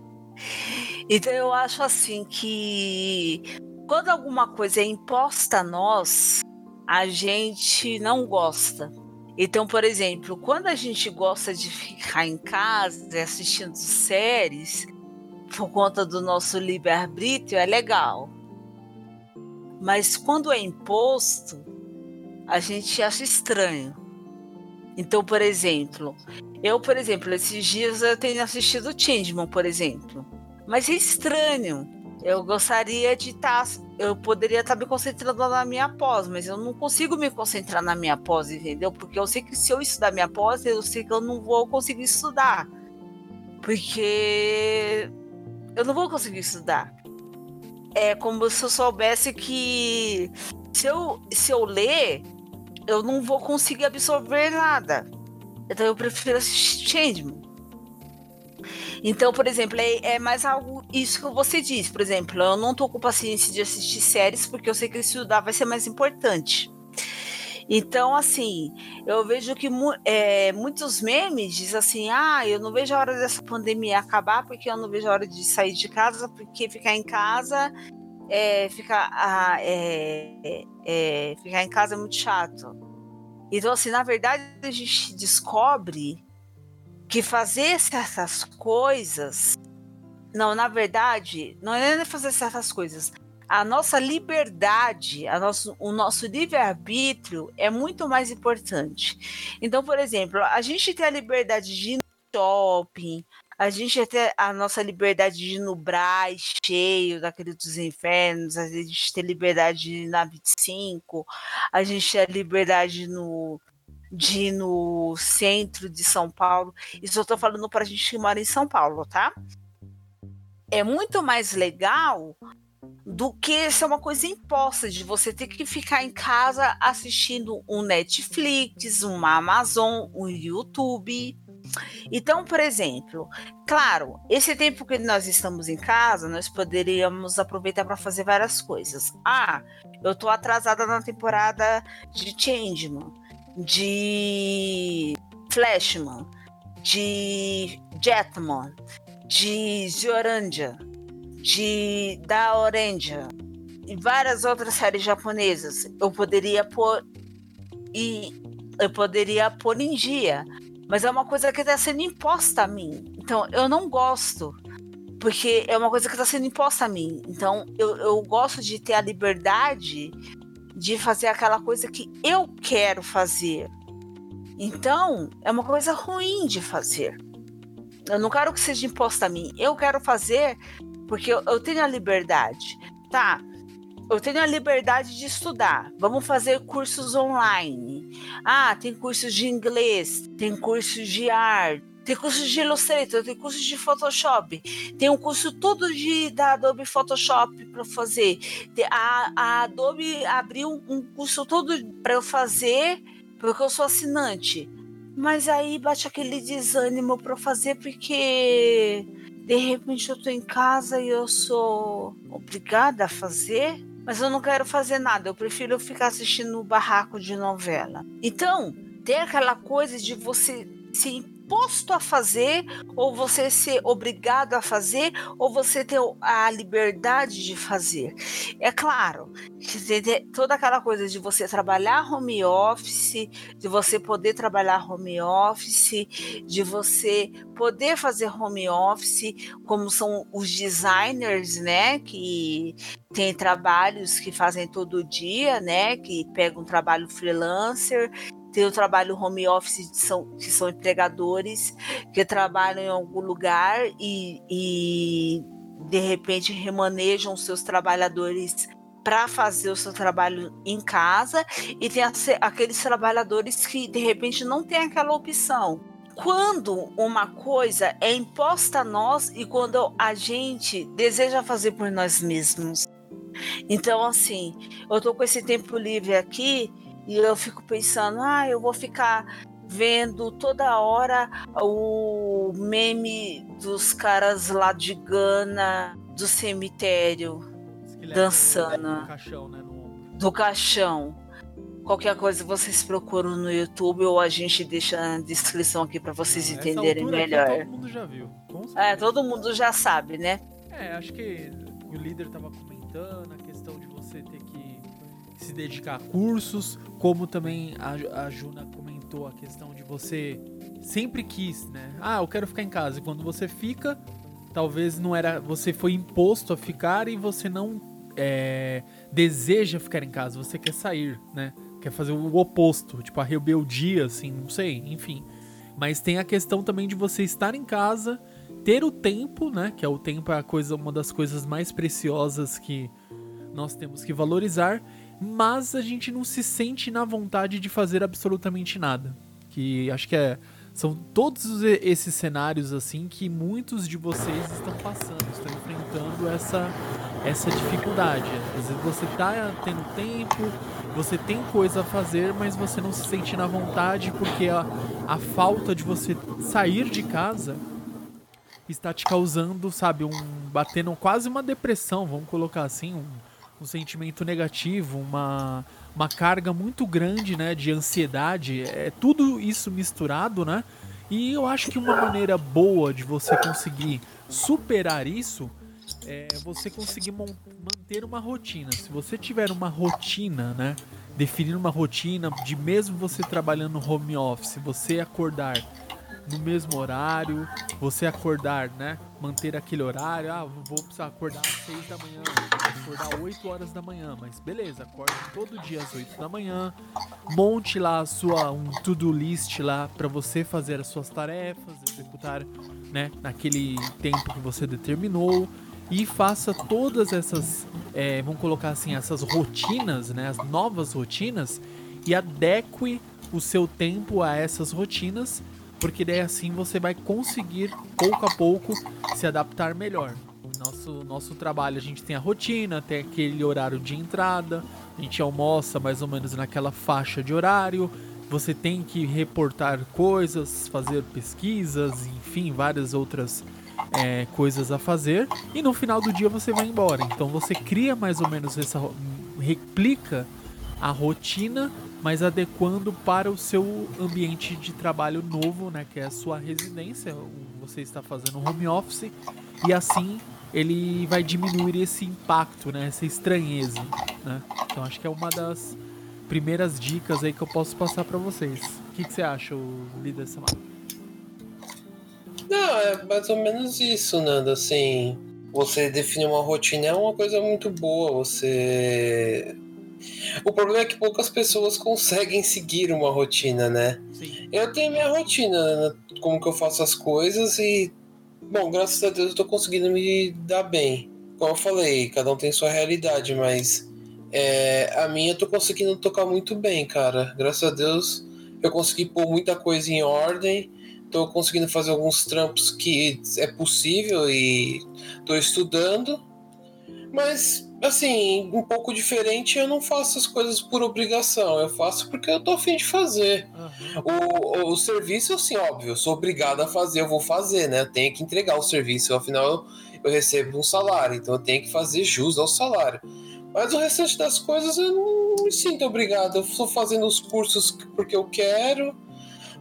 Então eu acho assim que quando alguma coisa é imposta a nós, a gente não gosta. Então, por exemplo, quando a gente gosta de ficar em casa assistindo séries, por conta do nosso livre-arbítrio, é legal. Mas quando é imposto, a gente acha estranho. Então, por exemplo, eu, por exemplo, esses dias eu tenho assistido Changeman, por exemplo. Mas é estranho. Eu gostaria de estar. Tá, eu poderia estar tá me concentrando na minha pós, mas eu não consigo me concentrar na minha pós, entendeu? Porque eu sei que se eu estudar minha pós, eu sei que eu não vou conseguir estudar. Porque eu não vou conseguir estudar. É como se eu soubesse que se eu, se eu ler, eu não vou conseguir absorver nada. Então eu prefiro assistir Changeman. Então, por exemplo, é, é, mais algo isso que você disse. Por exemplo, eu não tô com paciência de assistir séries porque eu sei que estudar vai ser mais importante. Então, assim, eu vejo que é, muitos memes dizem assim: ah, eu não vejo a hora dessa pandemia acabar porque eu não vejo a hora de sair de casa, porque ficar em casa é, ficar, ah, é, é, ficar em casa é muito chato. Então, assim, na verdade, a gente descobre que fazer certas coisas. Não, na verdade, não é nem fazer certas coisas. A nossa liberdade, a nosso, o nosso livre-arbítrio é muito mais importante. Então, por exemplo, a gente tem a liberdade de ir no shopping, a gente tem a nossa liberdade de no Braz cheio daquele dos infernos, a gente tem liberdade na 25, a gente tem a liberdade no, de ir no centro de São Paulo. Isso eu tô falando para a gente que mora em São Paulo, tá? É muito mais legal do que ser uma coisa imposta de você ter que ficar em casa assistindo um Netflix, uma Amazon, um YouTube. Então, por exemplo, claro, esse tempo que nós estamos em casa, nós poderíamos aproveitar para fazer várias coisas. Ah, eu tô atrasada na temporada de Changeman, de Flashman, de Jetman, de Ziorandia, de Da e várias outras séries japonesas. Eu poderia pôr e eu poderia pôr em dia mas é uma coisa que está sendo imposta a mim. Então, eu não gosto, porque é uma coisa que está sendo imposta a mim. Então, eu, eu gosto de ter a liberdade de fazer aquela coisa que eu quero fazer. Então, é uma coisa ruim de fazer. Eu não quero que seja imposta a mim. Eu quero fazer porque eu, eu tenho a liberdade. Tá, eu tenho a liberdade de estudar. Vamos fazer cursos online. Ah, tem cursos de inglês, tem cursos de arte, tem cursos de Illustrator, tem cursos de Photoshop, tem um curso todo de da Adobe Photoshop para fazer. A, a, Adobe abriu um curso todo para eu fazer, porque eu sou assinante. Mas aí bate aquele desânimo para fazer porque de repente eu tô em casa e eu sou obrigada a fazer mas eu não quero fazer nada, eu prefiro ficar assistindo o barraco de novela. Então, tem aquela coisa de você se imposto a fazer, ou você ser obrigado a fazer, ou você ter a liberdade de fazer. É claro, toda aquela coisa de você trabalhar home office, de você poder trabalhar home office, de você poder fazer home office, como são os designers, né, que tem trabalhos que fazem todo dia, né, que pegam um trabalho freelancer tem o trabalho home office, são, que são empregadores que trabalham em algum lugar e, e de repente remanejam seus trabalhadores para fazer o seu trabalho em casa e tem aqueles trabalhadores que de repente não tem aquela opção. Quando uma coisa é imposta a nós e quando a gente deseja fazer por nós mesmos. Então, assim, eu tô com esse tempo livre aqui E eu fico pensando, ah, eu vou ficar vendo toda hora o meme dos caras lá de Gana, do cemitério, dançando. Do caixão, né? Do caixão. Qualquer coisa vocês procuram no YouTube ou a gente deixa na descrição aqui para vocês entenderem melhor. todo mundo já viu. É, todo mundo já sabe, né? É, acho que o líder tava comentando se dedicar a cursos, como também a, a Juna comentou a questão de você sempre quis, né? Ah, eu quero ficar em casa. E quando você fica, talvez não era. Você foi imposto a ficar e você não é, deseja ficar em casa, você quer sair, né? Quer fazer o oposto, tipo a rebeldia, assim, não sei, enfim. Mas tem a questão também de você estar em casa, ter o tempo, né? Que é o tempo é a coisa, uma das coisas mais preciosas que nós temos que valorizar, mas a gente não se sente na vontade de fazer absolutamente nada. Que acho que é são todos esses cenários assim que muitos de vocês estão passando, estão enfrentando essa essa dificuldade. Às vezes você está tendo tempo, você tem coisa a fazer, mas você não se sente na vontade porque a, a falta de você sair de casa está te causando, sabe, um batendo quase uma depressão, vamos colocar assim, um, um sentimento negativo, uma, uma carga muito grande, né, de ansiedade, é tudo isso misturado, né? E eu acho que uma maneira boa de você conseguir superar isso é você conseguir manter uma rotina. Se você tiver uma rotina, né? Definir uma rotina de mesmo você trabalhando home office, você acordar no mesmo horário, você acordar, né? Manter aquele horário. Ah, vou precisar acordar às 6 da manhã, vou acordar 8 horas da manhã, mas beleza, acorde todo dia às 8 da manhã. Monte lá a sua um to-do list lá para você fazer as suas tarefas, executar, né, naquele tempo que você determinou e faça todas essas, é, vamos colocar assim, essas rotinas, né, as novas rotinas e adeque o seu tempo a essas rotinas, porque daí assim você vai conseguir pouco a pouco se adaptar melhor. Nosso, nosso trabalho, a gente tem a rotina, tem aquele horário de entrada, a gente almoça mais ou menos naquela faixa de horário, você tem que reportar coisas, fazer pesquisas, enfim, várias outras é, coisas a fazer e no final do dia você vai embora. Então você cria mais ou menos essa. replica a rotina, mas adequando para o seu ambiente de trabalho novo, né? Que é a sua residência. Você está fazendo home office e assim ele vai diminuir esse impacto, né? Essa estranheza, né? Então acho que é uma das primeiras dicas aí que eu posso passar para vocês. O que, que você acha, líder Samara? Não, é mais ou menos isso, Nando. Assim, você definir uma rotina é uma coisa muito boa. Você. O problema é que poucas pessoas conseguem seguir uma rotina, né? Sim. Eu tenho minha rotina, como que eu faço as coisas e. Bom, graças a Deus eu tô conseguindo me dar bem. Como eu falei, cada um tem sua realidade, mas é, a minha eu tô conseguindo tocar muito bem, cara. Graças a Deus eu consegui pôr muita coisa em ordem tô conseguindo fazer alguns trampos que é possível e tô estudando. Mas, assim, um pouco diferente, eu não faço as coisas por obrigação, eu faço porque eu tô afim de fazer. Uhum. O, o, serviço, assim, óbvio, eu sou obrigado a fazer, eu vou fazer, né? Eu tenho que entregar o serviço, afinal eu, eu recebo um salário, então eu tenho que fazer jus ao salário. Mas o restante das coisas eu não me sinto obrigado, eu estou fazendo os cursos porque eu quero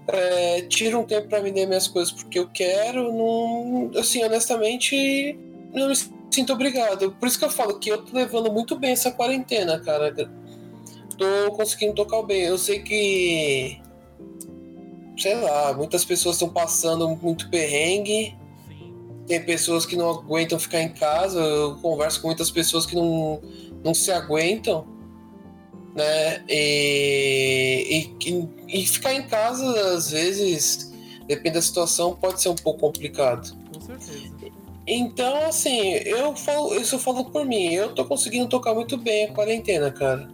é, tiro um tempo para vender minhas coisas porque eu quero, não, assim, honestamente, não me sinto obrigado. Por isso que eu falo que eu tô levando muito bem essa quarentena, cara. Tô conseguindo tocar bem. Eu sei que, sei lá, muitas pessoas estão passando muito perrengue. Tem pessoas que não aguentam ficar em casa. Eu converso com muitas pessoas que não, não se aguentam né? E, e, e, ficar em casa, às vezes, depende da situação, pode ser um pouco complicado. Com certeza. Então, assim, eu falo, isso eu falo por mim, eu tô conseguindo tocar muito bem a quarentena, cara.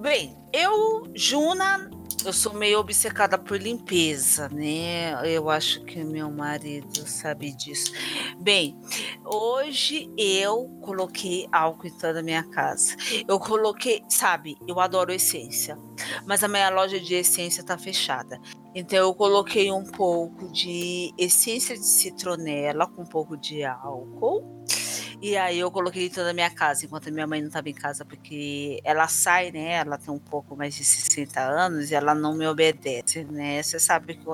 Bem, eu, Juna, eu sou meio obcecada por limpeza, né? Eu acho que meu marido sabe disso. Bem, hoje eu coloquei álcool em toda a minha casa. Eu coloquei, sabe, eu adoro essência, mas a minha loja de essência tá fechada. Então eu coloquei um pouco de essência de citronela com um pouco de álcool e aí eu coloquei toda a minha casa, enquanto minha mãe não estava em casa, porque ela sai, né? Ela tem um pouco mais de 60 anos e ela não me obedece, né? Você sabe que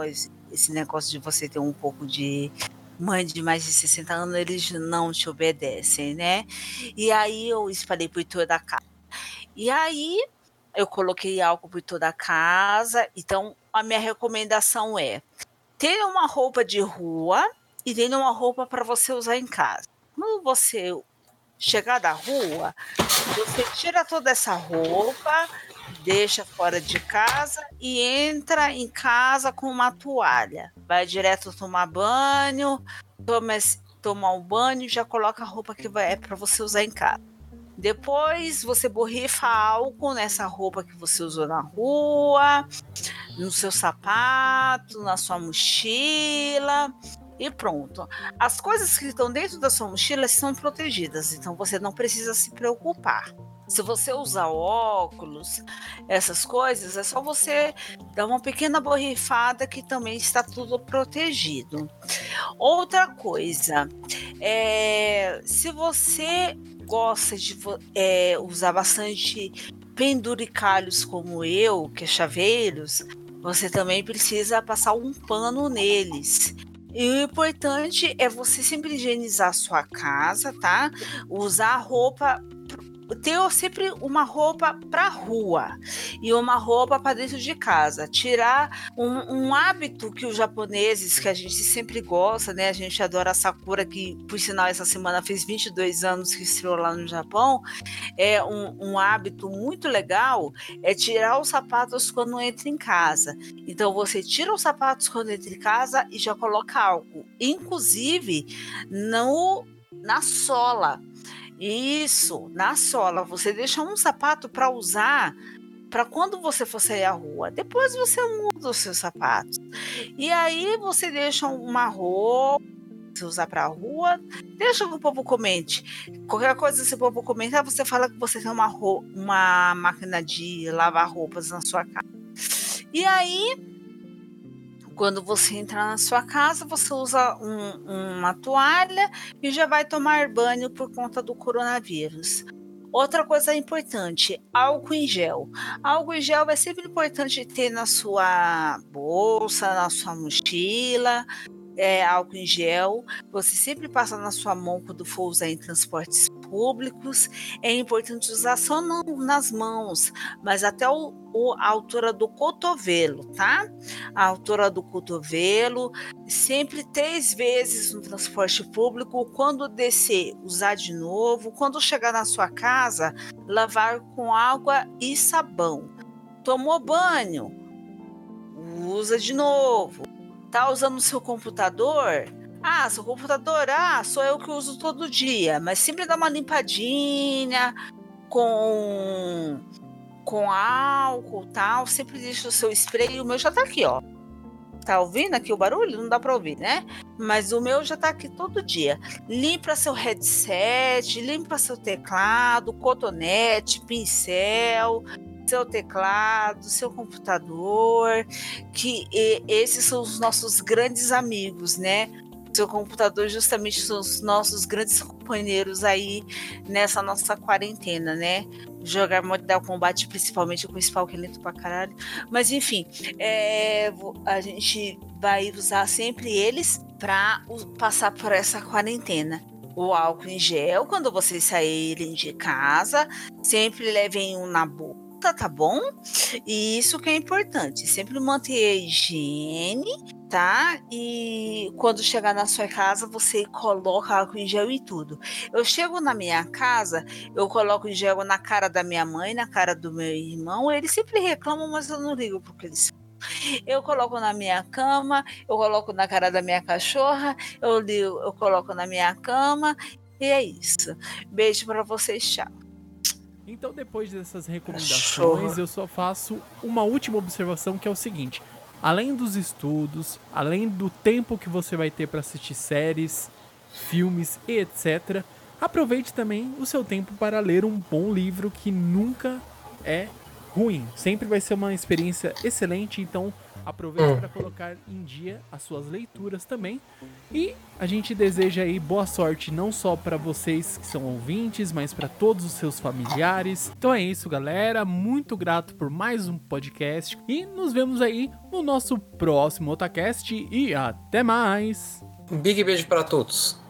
esse negócio de você ter um pouco de mãe de mais de 60 anos, eles não te obedecem, né? E aí eu espalhei por toda a casa. E aí eu coloquei álcool por toda a casa. Então a minha recomendação é: tenha uma roupa de rua e tenha uma roupa para você usar em casa. Quando você chegar da rua, você tira toda essa roupa, deixa fora de casa e entra em casa com uma toalha. Vai direto tomar banho, toma, tomar um banho e já coloca a roupa que vai, é para você usar em casa. Depois você borrifa álcool nessa roupa que você usou na rua, no seu sapato, na sua mochila e pronto. As coisas que estão dentro da sua mochila são protegidas, então você não precisa se preocupar. Se você usar óculos, essas coisas, é só você dar uma pequena borrifada que também está tudo protegido. Outra coisa, é, se você gosta de é, usar bastante penduricalhos como eu, que é chaveiros, você também precisa passar um pano neles. E o importante é você sempre higienizar a sua casa, tá? Usar roupa ter sempre uma roupa para rua e uma roupa para dentro de casa. Tirar um, um, hábito que os japoneses, que a gente sempre gosta, né? A gente adora a Sakura, que por sinal essa semana fez 22 anos que estreou lá no Japão. É um, um hábito muito legal, é tirar os sapatos quando entra em casa. Então você tira os sapatos quando entra em casa e já coloca álcool. Inclusive no, na sola isso, na sola. Você deixa um sapato para usar para quando você for sair à rua. Depois você muda os seus sapatos. E aí você deixa uma roupa você usar para a rua, deixa que o povo comente. Qualquer coisa que o povo comentar, você fala que você tem uma, uma máquina de lavar roupas na sua casa. E aí quando você entrar na sua casa, você usa um, uma toalha e já vai tomar banho por conta do coronavírus. Outra coisa importante, álcool em gel. Álcool em gel é sempre importante ter na sua bolsa, na sua mochila, é, álcool em gel. Você sempre passa na sua mão quando for usar em transportes públicos. É importante usar só não nas mãos, mas até o, o, a altura do cotovelo, tá? A altura do cotovelo. Sempre três vezes no transporte público. Quando descer, usar de novo. Quando chegar na sua casa, lavar com água e sabão. Tomou banho? Usa de novo tá usando o seu computador. Ah, seu computador, ah, sou eu que uso todo dia, mas sempre dá uma limpadinha com com álcool, tal, sempre deixa o seu spray, o meu já tá aqui, ó. Tá ouvindo aqui o barulho? Não dá para ouvir, né? Mas o meu já tá aqui todo dia. Limpa seu headset, limpa seu teclado, cotonete, pincel, seu teclado, seu computador, que esses são os nossos grandes amigos, né? Seu computador justamente são os nossos grandes companheiros aí nessa nossa quarentena, né? Jogar Mortal Kombat, principalmente com pau que é lento pra caralho. Mas enfim, é, a gente vai usar sempre eles para passar por essa quarentena o álcool em gel quando vocês saírem de casa. Sempre levem um na boca tá bom? E isso que é importante, sempre manter a higiene, tá? E quando chegar na sua casa, você coloca álcool em gel e tudo. Eu chego na minha casa, eu coloco em gel na cara da minha mãe, na cara do meu irmão, eles sempre reclamam, mas eu não ligo porque eles eu coloco na minha cama, eu coloco na cara da minha cachorra, eu, ligo, eu coloco na minha cama, e é isso. Beijo para vocês, tchau. Então, depois dessas recomendações, eu só faço uma última observação que é o seguinte: além dos estudos, além do tempo que você vai ter para assistir séries, filmes e etc., aproveite também o seu tempo para ler um bom livro que nunca é ruim. Sempre vai ser uma experiência excelente, então aproveite hum. para colocar em dia as suas leituras também. E a gente deseja aí boa sorte não só para vocês que são ouvintes, mas para todos os seus familiares. Então é isso, galera. Muito grato por mais um podcast e nos vemos aí no nosso próximo Otacast e até mais. Um big beijo para todos.